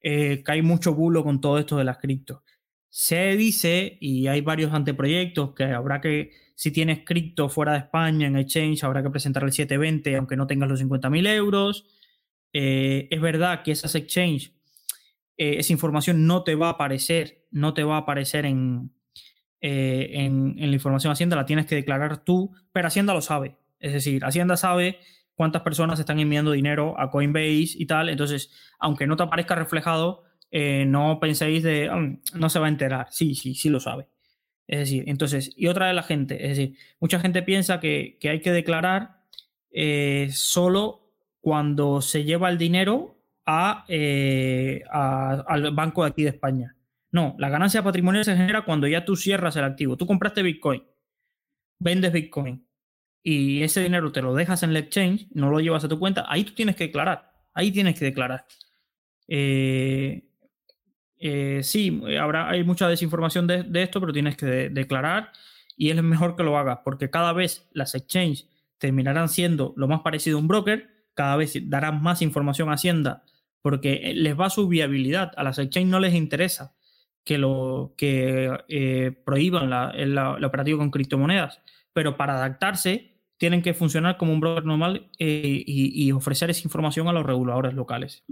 que hay mucho bulo con todo esto de las cripto. Se dice, y hay varios anteproyectos, que habrá que, si tienes cripto fuera de España en Exchange, habrá que presentar el 720 aunque no tengas los 50.000 euros. Eh, es verdad que esas exchange, esa información no te va a aparecer, no te va a aparecer en, eh, en, la información Hacienda la tienes que declarar tú, pero Hacienda lo sabe. Es decir, Hacienda sabe cuántas personas están enviando dinero a Coinbase y tal. Entonces, aunque no te aparezca reflejado, eh, no penséis de, "Ah, no se va a enterar. Sí, sí, sí lo sabe. Es decir, entonces, y otra de la gente, es decir, mucha gente piensa que, que hay que declarar eh, solo cuando se lleva el dinero a, eh, a- al banco de aquí de España. No, la ganancia patrimonial se genera cuando ya tú cierras el activo. Tú compraste Bitcoin, vendes Bitcoin y ese dinero te lo dejas en el exchange, no lo llevas a tu cuenta, ahí tú tienes que declarar. Ahí tienes que declarar. Eh, eh, sí, habrá, hay mucha desinformación de, esto, pero tienes que de- declarar y es mejor que lo hagas porque cada vez las exchanges terminarán siendo lo más parecido a un broker, cada vez darán más información a Hacienda porque les va su viabilidad. A las exchanges no les interesa que, lo, que eh, prohíban la, el, operativo con criptomonedas, pero para adaptarse tienen que funcionar como un broker normal eh, y, y ofrecer esa información a los reguladores locales.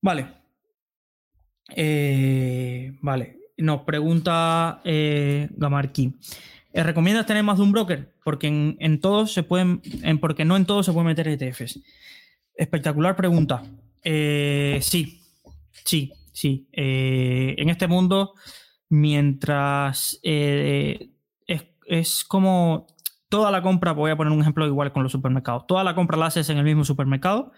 Vale. Eh, vale. Nos pregunta eh. Eh, ¿Recomiendas tener más de un broker? Porque en, en todos se pueden. en- porque no en todos se pueden meter ETFs. Espectacular pregunta. Eh, sí, sí, sí. En este mundo, mientras es, es como toda la compra, voy a poner un ejemplo igual con los supermercados. Toda la compra la haces en el mismo supermercado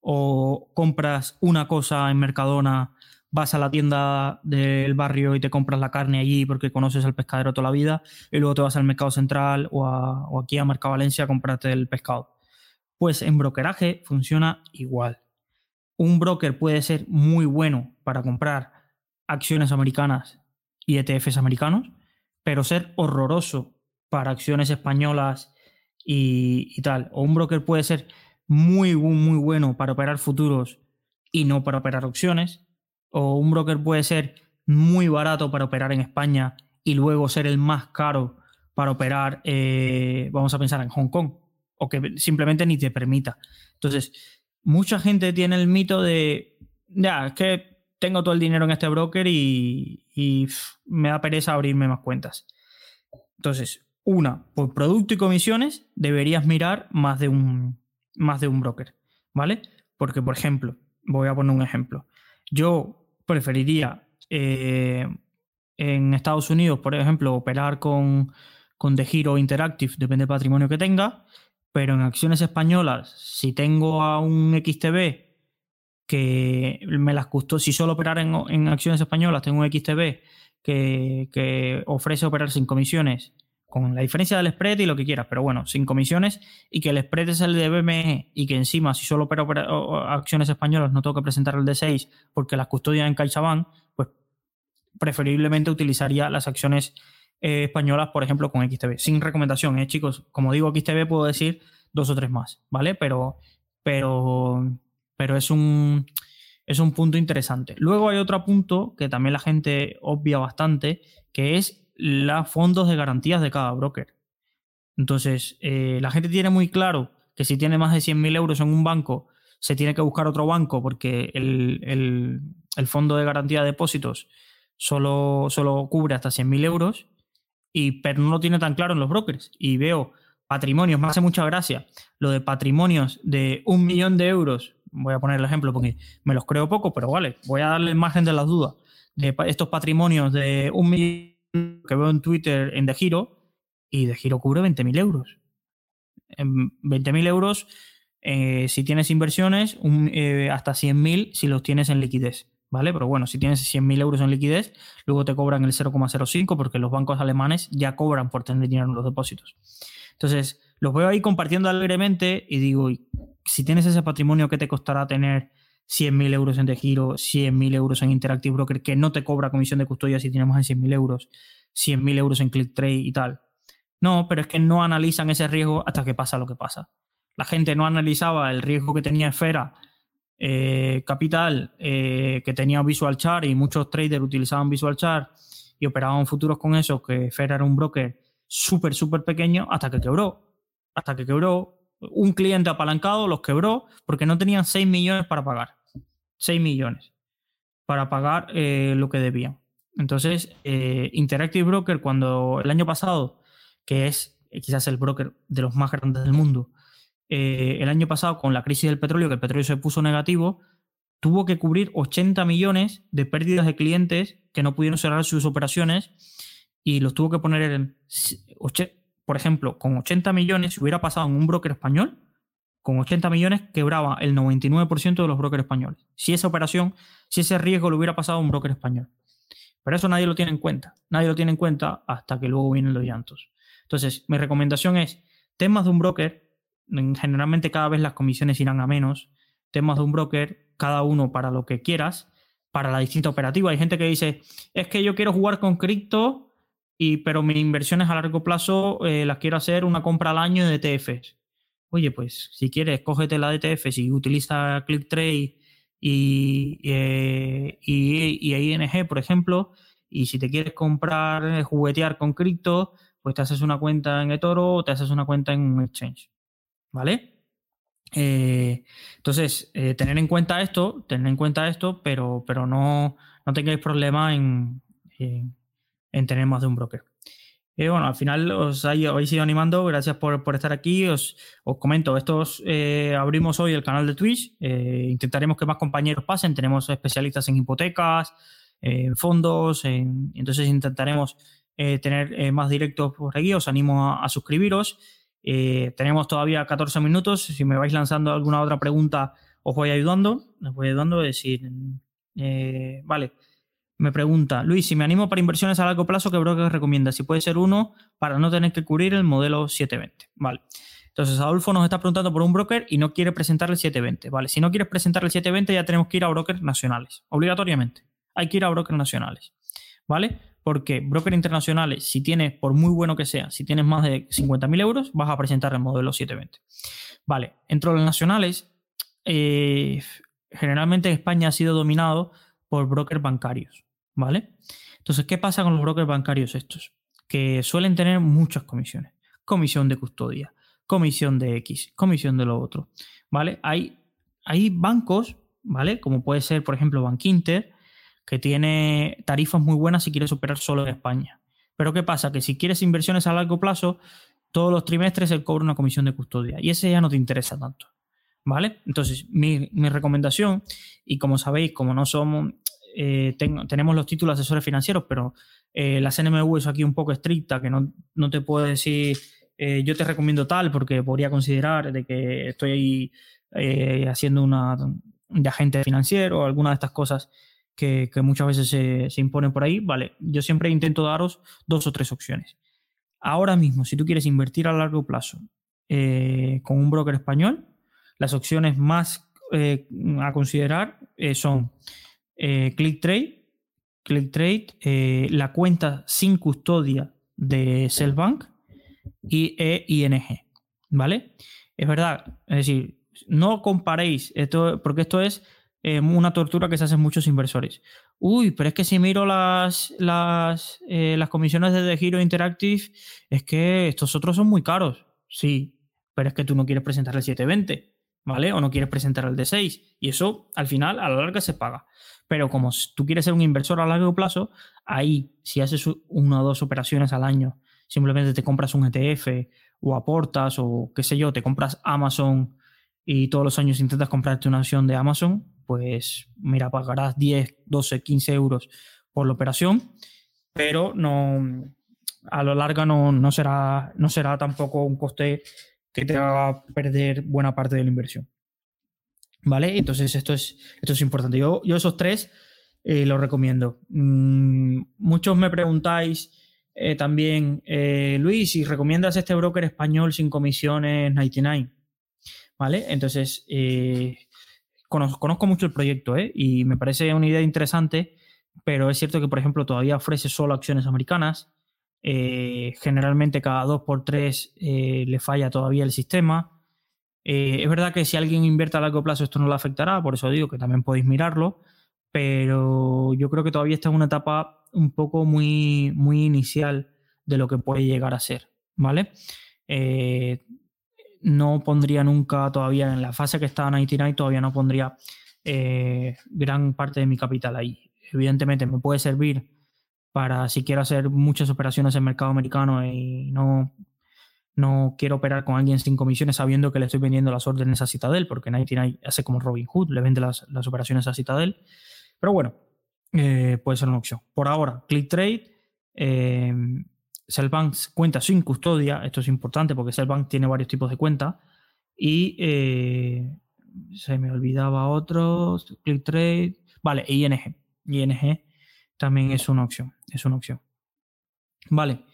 o compras una cosa en Mercadona, vas a la tienda del barrio y te compras la carne allí porque conoces al pescadero toda la vida y luego te vas al mercado central o, aquí a Mercado Valencia a comprarte el pescado. Pues en brokeraje funciona igual. Un broker puede ser muy bueno para comprar acciones americanas y ETFs americanos, pero ser horroroso para acciones españolas y, y tal. O un broker puede ser muy, muy bueno para operar futuros y no para operar opciones. O un broker puede ser muy barato para operar en España y luego ser el más caro para operar, eh, vamos a pensar, en Hong Kong. O que simplemente ni te permita. Entonces, mucha gente tiene el mito de, ya, es que tengo todo el dinero en este broker y, me da pereza abrirme más cuentas. Entonces, una, por producto y comisiones deberías mirar más de un, más de un broker, ¿vale? Porque, por ejemplo, voy a poner un ejemplo. Yo preferiría eh, en Estados Unidos, por ejemplo, operar con, con The Hero Interactive, depende del patrimonio que tenga, pero en acciones españolas, si tengo a un XTB que me las costó, si solo operar en, en acciones españolas, tengo un XTB que, que ofrece operar sin comisiones, con la diferencia del spread y lo que quieras, pero bueno, sin comisiones y que el spread es el de BME y que encima, si solo opero acciones españolas, no tengo que presentar el D6 porque las custodian en CaixaBank, pues preferiblemente utilizaría las acciones eh, españolas, por ejemplo, con XTB. Sin recomendación, ¿eh, chicos? Como digo, XTB puedo decir dos o tres más, ¿vale? Pero, pero, pero es un, es un punto interesante. Luego hay otro punto que también la gente obvia bastante, que es los fondos de garantías de cada broker. Entonces, eh, la gente tiene muy claro que si tiene más de 100.000 euros en un banco, se tiene que buscar otro banco porque el, el- el fondo de garantía de depósitos solo, solo cubre hasta 100.000 euros, y, pero no lo tiene tan claro en los brokers. Y veo patrimonios, me hace mucha gracia lo de patrimonios de un millón de euros. Voy a poner el ejemplo porque me los creo poco, pero vale, voy a darle margen de las dudas. De estos patrimonios de un millón que veo en Twitter en De Giro, y De Giro cubre 20.000 euros. En 20.000 euros, eh, si tienes inversiones, un, eh, hasta 100.000 si los tienes en liquidez. ¿Vale? Pero bueno, si tienes 100.000 euros en liquidez, luego te cobran el 0,05 porque los bancos alemanes ya cobran por tener dinero en los depósitos. Entonces, los veo ahí compartiendo alegremente y digo, si tienes ese patrimonio que te costará tener 100.000 euros en De Giro, 100.000 euros en Interactive Broker, que no te cobra comisión de custodia si tienes más de 100.000 euros, 100.000 euros en ClickTrade y tal. No, pero es que no analizan ese riesgo hasta que pasa lo que pasa. La gente no analizaba el riesgo que tenía Esfera eh, Capital, eh, que tenía Visual Chart y muchos traders utilizaban Visual Chart y operaban futuros con eso, que Esfera era un broker súper, súper pequeño, hasta que quebró. Hasta que quebró. Un cliente apalancado los quebró porque no tenían 6 millones para pagar. 6 millones para pagar eh, lo que debían. Entonces, eh, Interactive Broker, cuando el año pasado, que es eh, quizás el broker de los más grandes del mundo, el año pasado con la crisis del petróleo, que el petróleo se puso negativo, tuvo que cubrir 80 millones de pérdidas de clientes que no pudieron cerrar sus operaciones y los tuvo que poner en, por ejemplo, con 80 millones, si hubiera pasado en un broker español, con 80 millones quebraba el 99% de los brokers españoles. Si esa operación, si ese riesgo lo hubiera pasado a un broker español. Pero eso nadie lo tiene en cuenta. Nadie lo tiene en cuenta hasta que luego vienen los llantos. Entonces, mi recomendación es, temas de un broker, generalmente cada vez las comisiones irán a menos, temas de un broker, cada uno para lo que quieras, para la distinta operativa. Hay gente que dice, es que yo quiero jugar con cripto, y, pero mis inversiones a largo plazo eh, las quiero hacer una compra al año de ETFs. Oye, pues si quieres, cógete la de ETFs y utiliza ClickTrade y, eh, y, y, ING, por ejemplo, y si te quieres comprar, eh, juguetear con cripto, pues te haces una cuenta en eToro o te haces una cuenta en un exchange. ¿Vale? Eh, entonces, tener en cuenta esto, tener en cuenta esto, pero, pero no, no tengáis problema en, tener más de un broker. Eh, bueno, al final os habéis ido animando, gracias por, por estar aquí. Os, os comento, estos abrimos hoy el canal de Twitch, intentaremos que más compañeros pasen, tenemos especialistas en hipotecas, en fondos, entonces intentaremos tener más directos por aquí, os animo a suscribiros. Eh, tenemos todavía 14 minutos. Si me vais lanzando alguna otra pregunta, os voy ayudando. Os voy ayudando a decir. Eh, vale. Me pregunta, Luis, si me animo para inversiones a largo plazo, ¿qué broker recomienda? Si puede ser uno para no tener que cubrir el modelo 720. Vale. Entonces, Adolfo nos está preguntando por un broker y no quiere presentar el 720. Vale. Si no quieres presentar el 720, ya tenemos que ir a brokers nacionales. Obligatoriamente. Hay que ir a brokers nacionales. ¿Vale? Porque broker internacionales, si tienes, por muy bueno que sea, si tienes más de 50.000 euros, vas a presentar el modelo 720. Vale, entre los nacionales, eh, generalmente España ha sido dominado por brokers bancarios. ¿Vale? Entonces, ¿qué pasa con los brokers bancarios estos? Que suelen tener muchas comisiones. Comisión de custodia, comisión de X, comisión de lo otro. ¿Vale? Hay, hay bancos, ¿vale? Como puede ser, por ejemplo, Bankinter, que tiene tarifas muy buenas si quieres operar solo en España. Pero ¿qué pasa? Que si quieres inversiones a largo plazo, todos los trimestres él cobra una comisión de custodia y ese ya no te interesa tanto. ¿Vale? Entonces, mi, recomendación, y como sabéis, como no somos, eh, tenemos los títulos asesores financieros, pero eh, la CNMV es aquí un poco estricta, que no, no te puedo decir, eh, yo te recomiendo tal, porque podría considerar de que estoy haciendo una de agente financiero o alguna de estas cosas que, muchas veces se, se, imponen por ahí, vale, yo siempre intento daros dos o tres opciones. Ahora mismo, si tú quieres invertir a largo plazo eh, con un broker español, las opciones más eh, a considerar eh, ClickTrade, ClickTrade, la cuenta sin custodia de Cellbank y e ING, ¿vale? Es verdad, es decir, no comparéis esto, porque esto es eh, una tortura que se hacen muchos inversores. Uy, pero es que si miro las, las, eh, las comisiones de The Hero Interactive, es que estos otros son muy caros. Sí, pero es que tú no quieres presentar el 720, ¿vale? O no quieres presentar el D6. Y eso al final, a la larga, se paga. Pero como tú quieres ser un inversor a largo plazo, ahí, si haces una o dos operaciones al año, simplemente te compras un ETF o aportas o qué sé yo, te compras Amazon y todos los años intentas comprarte una acción de Amazon, pues mira, pagarás 10, 12, 15 euros por la operación, pero no a lo largo no, será, no será tampoco un coste que te haga perder buena parte de la inversión. ¿Vale? Entonces esto es, esto es importante. Yo, yo esos tres eh, los recomiendo. Mm, muchos me preguntáis eh, también, eh, Luis, si recomiendas este broker español sin comisiones 99. ¿Vale? Entonces, conozco, mucho el proyecto y me parece una idea interesante, pero es cierto que, por ejemplo, todavía ofrece solo acciones americanas. Eh, generalmente cada dos por tres eh, le falla todavía el sistema. es verdad que si alguien invierte a largo plazo esto no le afectará, por eso digo que también podéis mirarlo, pero yo creo que todavía está en una etapa un poco muy, muy inicial de lo que puede llegar a ser, ¿vale? no pondría nunca todavía en la fase que está 99, todavía no pondría eh, gran parte de mi capital ahí. Evidentemente me puede servir para si quiero hacer muchas operaciones en mercado americano y no, No quiero operar con alguien sin comisiones sabiendo que le estoy vendiendo las órdenes a Citadel, porque tiene, hace como Robin Hood, le vende las, operaciones a Citadel. Pero bueno, eh, puede ser una opción. Por ahora, ClickTrade, eh, Cellbank cuenta sin custodia, esto es importante porque Cellbank tiene varios tipos de cuenta. Y eh, se me olvidaba otro, ClickTrade, vale, ING. ING también es una opción, es una opción. Vale,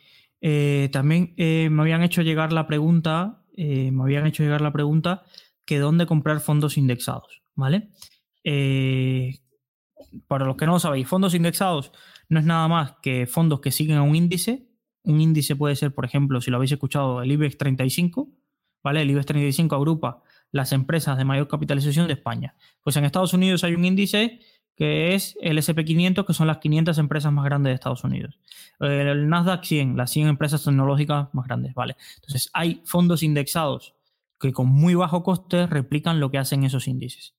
eh, también eh, me habían hecho llegar la pregunta, eh, me habían hecho llegar la pregunta que dónde comprar fondos indexados, ¿vale? para los que no lo sabéis, fondos indexados no es nada más que fondos que siguen a un índice. Un índice puede ser, por ejemplo, si lo habéis escuchado, el IBEX 35, ¿vale? El IBEX 35 agrupa las empresas de mayor capitalización de España. Pues en Estados Unidos hay un índice que es el SP500, que son las 500 empresas más grandes de Estados Unidos. El Nasdaq 100, las 100 empresas tecnológicas más grandes, ¿vale? Entonces, hay fondos indexados que con muy bajo coste replican lo que hacen esos índices.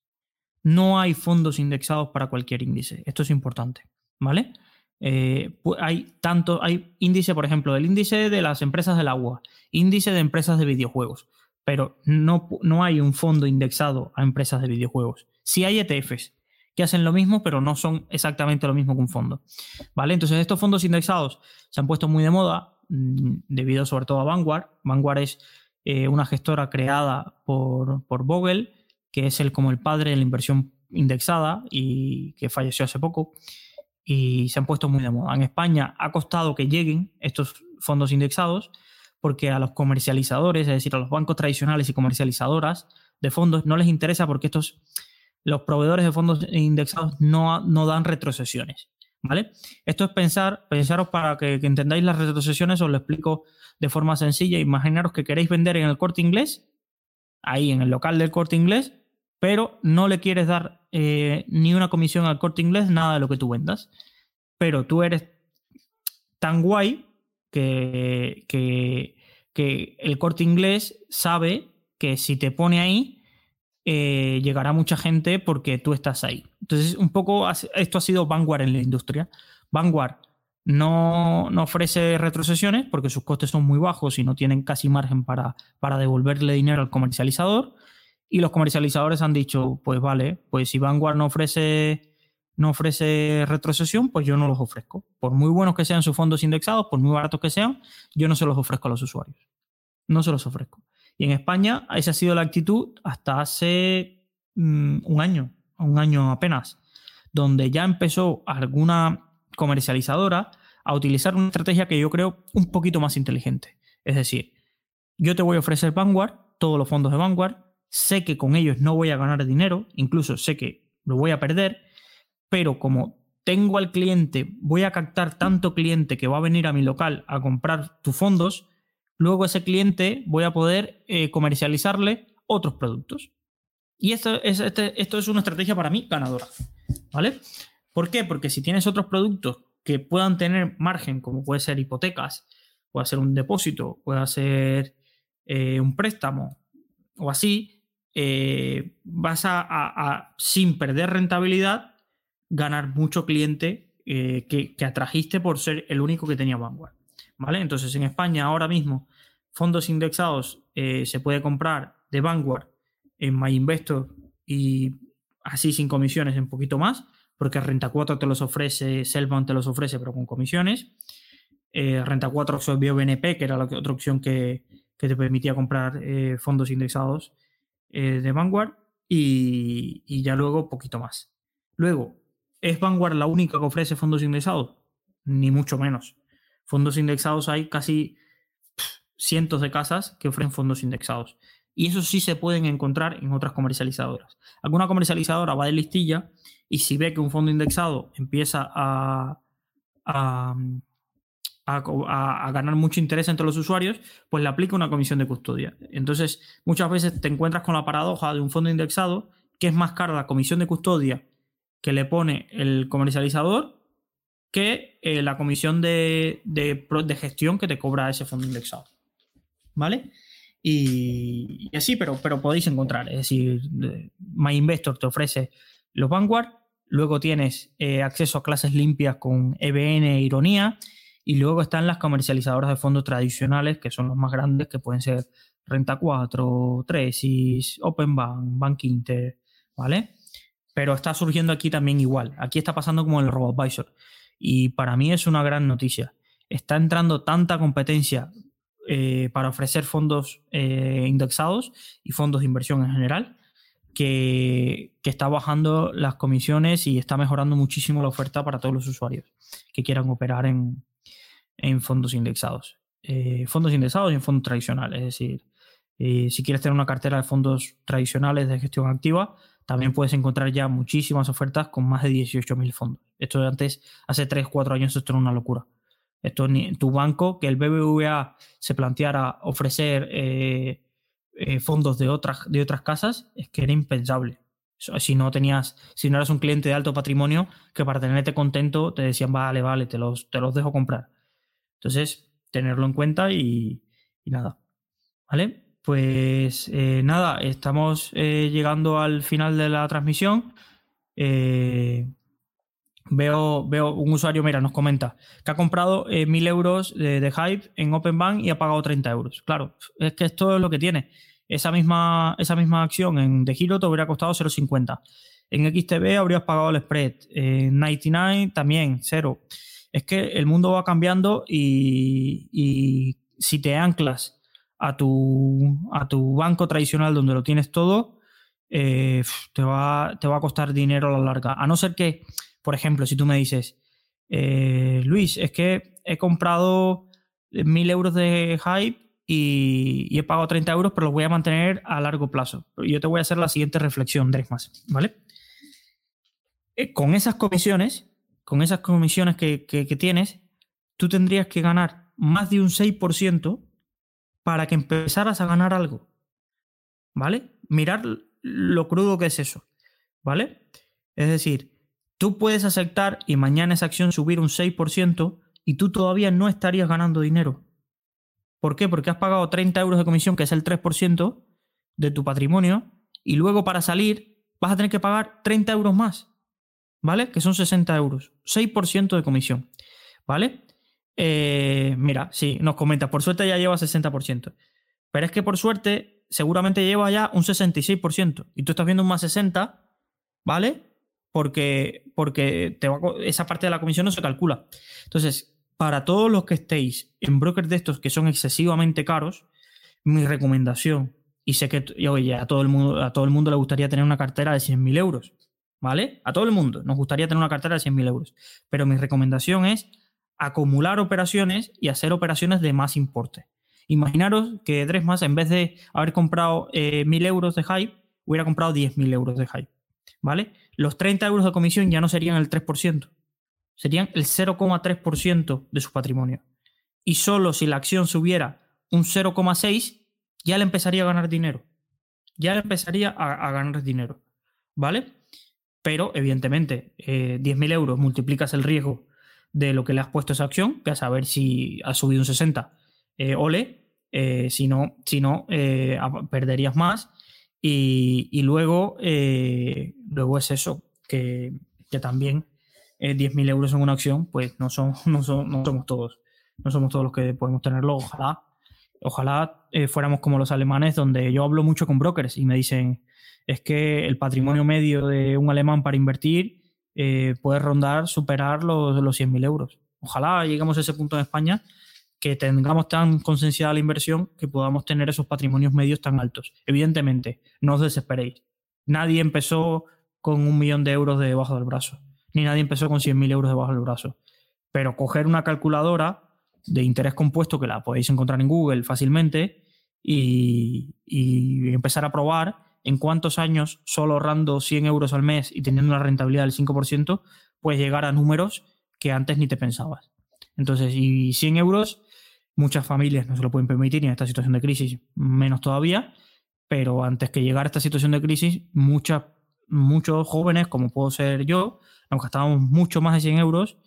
No hay fondos indexados para cualquier índice. Esto es importante, ¿vale? Eh, hay tanto, hay índice, por ejemplo, el índice de las empresas del agua, índice de empresas de videojuegos, pero no, no hay un fondo indexado a empresas de videojuegos. Sí hay ETFs, que hacen lo mismo, pero no son exactamente lo mismo que un fondo. ¿Vale? Entonces, estos fondos indexados se han puesto muy de moda mm, debido sobre todo a Vanguard. Vanguard es eh, una gestora creada por, por Vogel, que es el, como el padre de la inversión indexada y que falleció hace poco. Y se han puesto muy de moda. En España ha costado que lleguen estos fondos indexados porque a los comercializadores, es decir, a los bancos tradicionales y comercializadoras de fondos, no les interesa porque estos los proveedores de fondos indexados no, no dan retrocesiones. ¿Vale? Esto es pensar, pensaros para que, entendáis las retrocesiones, os lo explico de forma sencilla. Imaginaros que queréis vender en el corte inglés, ahí en el local del corte inglés, pero no le quieres dar eh, ni una comisión al corte inglés, nada de lo que tú vendas. Pero tú eres tan guay que, que, que el corte inglés sabe que si te pone ahí, eh, llegará mucha gente porque tú estás ahí. Entonces, un poco esto ha sido Vanguard en la industria. Vanguard no, ofrece retrocesiones porque sus costes son muy bajos y no tienen casi margen para, para devolverle dinero al comercializador. Y los comercializadores han dicho, pues vale, pues si Vanguard no ofrece, no ofrece retrocesión, pues yo no los ofrezco. Por muy buenos que sean sus fondos indexados, por muy baratos que sean, yo no se los ofrezco a los usuarios. No se los ofrezco. Y en España esa ha sido la actitud hasta hace mm, un año, un año apenas, donde ya empezó alguna comercializadora a utilizar una estrategia que yo creo un poquito más inteligente. Es decir, yo te voy a ofrecer Vanguard, todos los fondos de Vanguard, sé que con ellos no voy a ganar dinero, incluso sé que lo voy a perder, pero como tengo al cliente, voy a captar tanto cliente que va a venir a mi local a comprar tus fondos, luego ese cliente voy a poder eh, comercializarle otros productos. Y esto es, este, esto es una estrategia para mí ganadora. ¿Vale? ¿Por qué? Porque si tienes otros productos que puedan tener margen, como puede ser hipotecas, puede ser un depósito, puede ser eh, un préstamo o así, eh, vas a, sin perder rentabilidad, ganar mucho cliente que, que atrajiste por ser el único que tenía Vanguard. Entonces en España ahora mismo fondos indexados eh, se puede comprar de Vanguard en MyInvestor y así sin comisiones un poquito más, porque Renta 4 te los ofrece, Selvan te los ofrece, pero con comisiones. Eh, Renta 4 absorbió BNP, que era la otra opción que, te permitía comprar eh, fondos indexados de Vanguard, y, y, ya luego poquito más. Luego, ¿es Vanguard la única que ofrece fondos indexados? Ni mucho menos fondos indexados hay casi cientos de casas que ofrecen fondos indexados. Y eso sí se pueden encontrar en otras comercializadoras. Alguna comercializadora va de listilla y si ve que un fondo indexado empieza a, a, ganar mucho interés entre los usuarios, pues le aplica una comisión de custodia. Entonces, muchas veces te encuentras con la paradoja de un fondo indexado que es más cara la comisión de custodia que le pone el comercializador que eh, la comisión de, gestión que te cobra ese fondo indexado. ¿Vale? Y, así, pero, pero podéis encontrar. Es decir, MyInvestor te ofrece los Vanguard, luego tienes eh, acceso a clases limpias con EBN e Ironía, Y luego están las comercializadoras de fondos tradicionales, que son los más grandes, que pueden ser Renta 4, Tresis, Open Bank, Bank Inter, ¿vale? Pero está surgiendo aquí también igual. Aquí está pasando como el RoboAdvisor. Y para mí es una gran noticia. Está entrando tanta competencia eh, para ofrecer fondos eh, indexados y fondos de inversión en general que, está bajando las comisiones y está mejorando muchísimo la oferta para todos los usuarios que quieran operar en, fondos indexados. Eh, fondos indexados y en fondos tradicionales. Es decir, si quieres tener una cartera de fondos tradicionales de gestión activa, también puedes encontrar ya muchísimas ofertas con más de 18.000 fondos. Esto antes, hace 3, 4 años, esto era una locura. Esto ni tu banco, que el BBVA se planteara ofrecer eh, eh, fondos de otras, de otras casas, es que era impensable. Si no tenías, si no eras un cliente de alto patrimonio, que para tenerte contento te decían, vale, vale, te los, te los dejo comprar. Entonces, tenerlo en cuenta y, y nada. ¿Vale? Pues eh, nada, estamos eh, llegando al final de la transmisión. Eh, veo, veo un usuario, mira, nos comenta que ha comprado mil euros de, Hype en Open Bank y ha pagado 30 euros. Claro, es que esto es lo que tiene. Esa misma, esa misma acción en De Giro te hubiera costado 0,50. En XTB habrías pagado el spread. En 99 también, cero. Es que el mundo va cambiando y si te anclas a tu, a tu banco tradicional donde lo tienes todo, eh, te, va, te va a costar dinero a la larga. A no ser que, por ejemplo, si tú me dices, eh, Luis, es que he comprado mil euros de hype y, he pagado 30 euros, pero los voy a mantener a largo plazo. Yo te voy a hacer la siguiente reflexión, más ¿vale? Eh, con esas comisiones, con esas comisiones que, que, que tienes, tú tendrías que ganar más de un 6% para que empezaras a ganar algo. ¿Vale? Mirar lo crudo que es eso. ¿Vale? Es decir, tú puedes aceptar y mañana esa acción subir un 6% y tú todavía no estarías ganando dinero. ¿Por qué? Porque has pagado 30 euros de comisión, que es el 3% de tu patrimonio, y luego para salir vas a tener que pagar 30 euros más. ¿Vale? Que son 60 euros. 6% de comisión. ¿Vale? Eh, mira, sí, nos comenta, por suerte ya lleva 60%. Pero es que por suerte, seguramente lleva ya un 66%. Y tú estás viendo un más 60, ¿vale? Porque, porque esa parte de la comisión no se calcula. Entonces, para todos los que estéis en brokers de estos que son excesivamente caros, mi recomendación, y sé que a, todo el mundo, a todo el mundo le gustaría tener una cartera de 100.000 euros, ¿vale? A todo el mundo nos gustaría tener una cartera de 100.000 euros. Pero mi recomendación es acumular operaciones y hacer operaciones de más importe. Imaginaros que más en vez de haber comprado eh, 1.000 euros de hype, hubiera comprado 10.000 euros de hype. ¿Vale? Los 30 euros de comisión ya no serían el 3%, serían el 0,3% de su patrimonio. Y solo si la acción subiera un 0,6, ya le empezaría a ganar dinero. Ya le empezaría a, ganar dinero. ¿Vale? Pero, evidentemente, 10.000 eh, euros multiplicas el riesgo de lo que le has puesto esa acción, que a saber si ha subido un 60, eh, ole, eh, si no, si no eh, perderías más. Y, luego, luego es eso, que, también 10.000 euros en una acción, pues no, son, no, no somos todos, no somos todos los que podemos tenerlo, ojalá. Ojalá fuéramos como los alemanes, donde yo hablo mucho con brokers y me dicen, es que el patrimonio medio de un alemán para invertir eh, puede rondar, superar los, los 100.000 euros. Ojalá lleguemos a ese punto en España que tengamos tan concienciada la inversión que podamos tener esos patrimonios medios tan altos. Evidentemente, no os desesperéis. Nadie empezó con un millón de euros debajo del brazo, ni nadie empezó con 100.000 euros debajo del brazo. Pero coger una calculadora de interés compuesto que la podéis encontrar en Google fácilmente y, y empezar a probar en cuántos años, solo ahorrando 100 euros al mes y teniendo una rentabilidad del 5%, puedes llegar a números que antes ni te pensabas. Entonces, y 100 euros, muchas familias no se lo pueden permitir en esta situación de crisis, menos todavía, pero antes que llegar a esta situación de crisis, muchas, muchos jóvenes, como puedo ser yo, nos gastábamos mucho más de 100 euros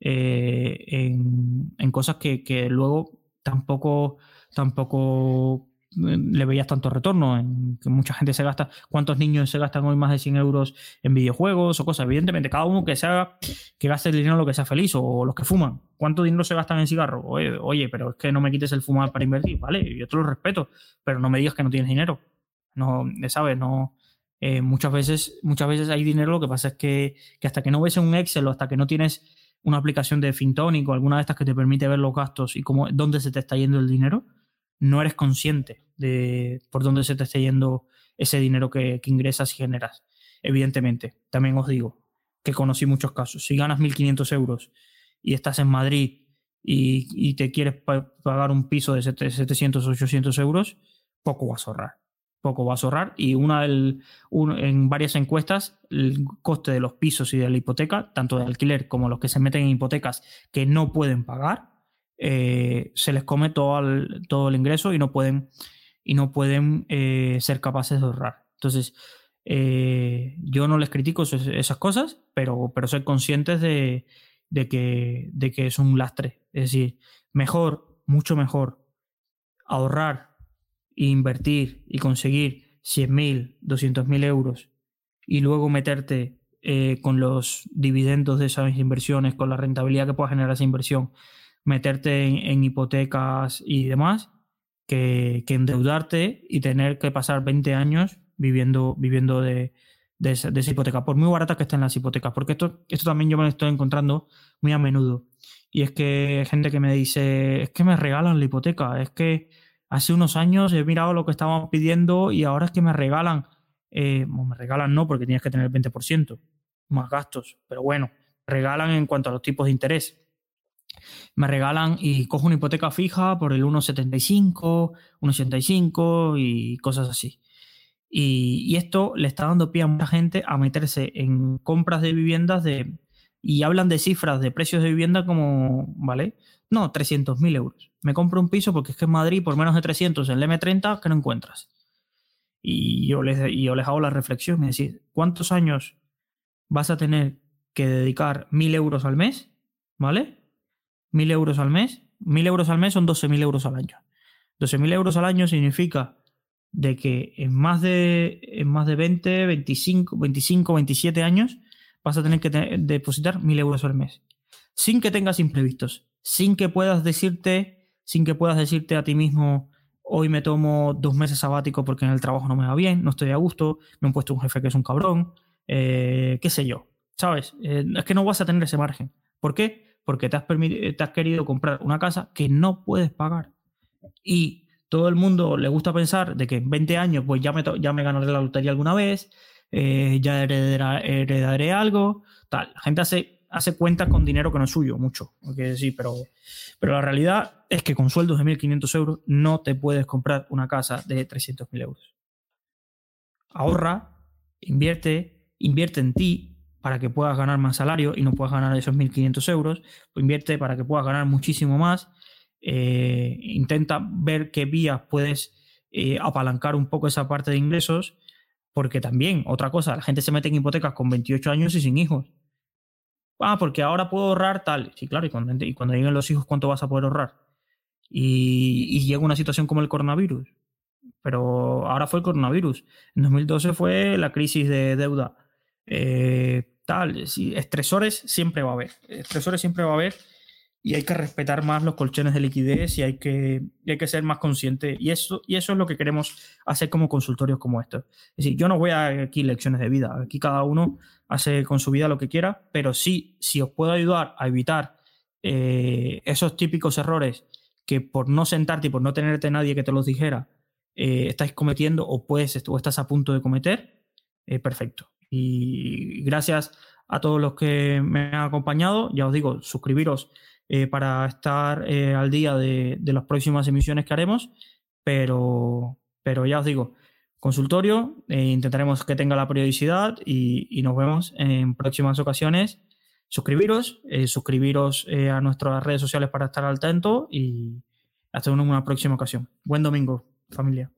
eh, en, cosas que, que, luego tampoco, tampoco le veías tanto retorno, en que mucha gente se gasta, cuántos niños se gastan hoy más de 100 euros en videojuegos o cosas. Evidentemente, cada uno que sea, que gaste el dinero lo que sea feliz o los que fuman. ¿Cuánto dinero se gastan en cigarros? Oye, pero es que no me quites el fumar para invertir, ¿vale? Yo te lo respeto, pero no me digas que no tienes dinero. No, ¿sabes? No. Eh, muchas veces, muchas veces hay dinero, lo que pasa es que, que hasta que no ves un Excel o hasta que no tienes una aplicación de Fintonic o alguna de estas que te permite ver los gastos y cómo, dónde se te está yendo el dinero, no eres consciente de por dónde se te está yendo ese dinero que, ingresas y generas. Evidentemente, también os digo que conocí muchos casos. Si ganas 1.500 euros y estás en Madrid y, te quieres pagar un piso de 700 o 800 euros, poco vas a ahorrar. Poco vas a ahorrar. Y una en varias encuestas, el coste de los pisos y de la hipoteca, tanto de alquiler como los que se meten en hipotecas que no pueden pagar, eh, se les come todo el, todo el ingreso y no pueden, y no pueden eh, ser capaces de ahorrar. Entonces, eh, yo no les critico esas cosas, pero, pero soy conscientes de, que, de que es un lastre. Es decir, mejor, mucho mejor ahorrar e invertir y conseguir 100.000, 200.000 euros y luego meterte con los dividendos de esas inversiones, con la rentabilidad que pueda generar esa inversión meterte en, hipotecas y demás que, endeudarte y tener que pasar 20 años viviendo, viviendo de, esa, hipoteca, por muy baratas que estén las hipotecas, porque esto, esto también yo me lo estoy encontrando muy a menudo. Y es que gente que me dice, es que me regalan la hipoteca, es que hace unos años he mirado lo que estaban pidiendo y ahora es que me regalan, eh, me regalan no, porque tienes que tener el 20% más gastos, pero bueno, regalan en cuanto a los tipos de interés me regalan y cojo una hipoteca fija por el 1,75, 1,85 y cosas así. Y, esto le está dando pie a mucha gente a meterse en compras de viviendas de, y hablan de cifras de precios de vivienda como, ¿vale? No, 300.000 euros. Me compro un piso porque es que en Madrid por menos de 300 en el M30 que no encuentras. Y yo les, yo les hago la reflexión, es decir, ¿cuántos años vas a tener que dedicar 1.000 euros al mes? ¿Vale? 1.000 euros al mes. 1.000 euros al mes son 12.000 euros al año. 12.000 euros al año significa de que en más de, en más de 20, 25, 25, 27 años vas a tener que depositar 1.000 euros al mes. Sin que tengas imprevistos. Sin que puedas decirte, sin que puedas decirte a ti mismo, hoy me tomo dos meses sabático porque en el trabajo no me va bien, no estoy a gusto, me han puesto un jefe que es un cabrón, eh, qué sé yo. ¿Sabes? Eh, es que no vas a tener ese margen. ¿Por qué? Porque te has, te has querido comprar una casa que no puedes pagar. Y todo el mundo le gusta pensar de que en 20 años pues ya me, ya me ganaré la lotería alguna vez, eh, ya heredaré, algo, tal. La gente hace, hace cuentas con dinero que no es suyo, mucho, sí, pero, pero la realidad es que con sueldos de 1.500 euros no te puedes comprar una casa de 300.000 euros. Ahorra, invierte, invierte en ti, para que puedas ganar más salario y no puedas ganar esos 1.500 euros, pues invierte para que puedas ganar muchísimo más. Eh, intenta ver qué vías puedes eh, apalancar un poco esa parte de ingresos, porque también, otra cosa, la gente se mete en hipotecas con 28 años y sin hijos. Ah, porque ahora puedo ahorrar tal. Sí, claro, y cuando, y cuando lleguen los hijos, ¿cuánto vas a poder ahorrar? Y, y llega una situación como el coronavirus. Pero ahora fue el coronavirus. En 2012 fue la crisis de deuda eh, tal, estresores siempre va a haber, estresores siempre va a haber y hay que respetar más los colchones de liquidez y hay que, hay que ser más consciente y eso, y eso es lo que queremos hacer como consultorios como estos. Es decir, yo no voy a aquí lecciones de vida, aquí cada uno hace con su vida lo que quiera, pero sí, si os puedo ayudar a evitar eh, esos típicos errores que por no sentarte y por no tenerte nadie que te los dijera, eh, estáis cometiendo o, puedes, o estás a punto de cometer, perfecto. Y gracias a todos los que me han acompañado. Ya os digo, suscribiros eh, para estar eh, al día de, las próximas emisiones que haremos. Pero, pero ya os digo, consultorio, eh, intentaremos que tenga la periodicidad y, nos vemos en próximas ocasiones. Suscribiros, suscribiros a nuestras redes sociales para estar al tanto y hasta una próxima ocasión. Buen domingo, familia.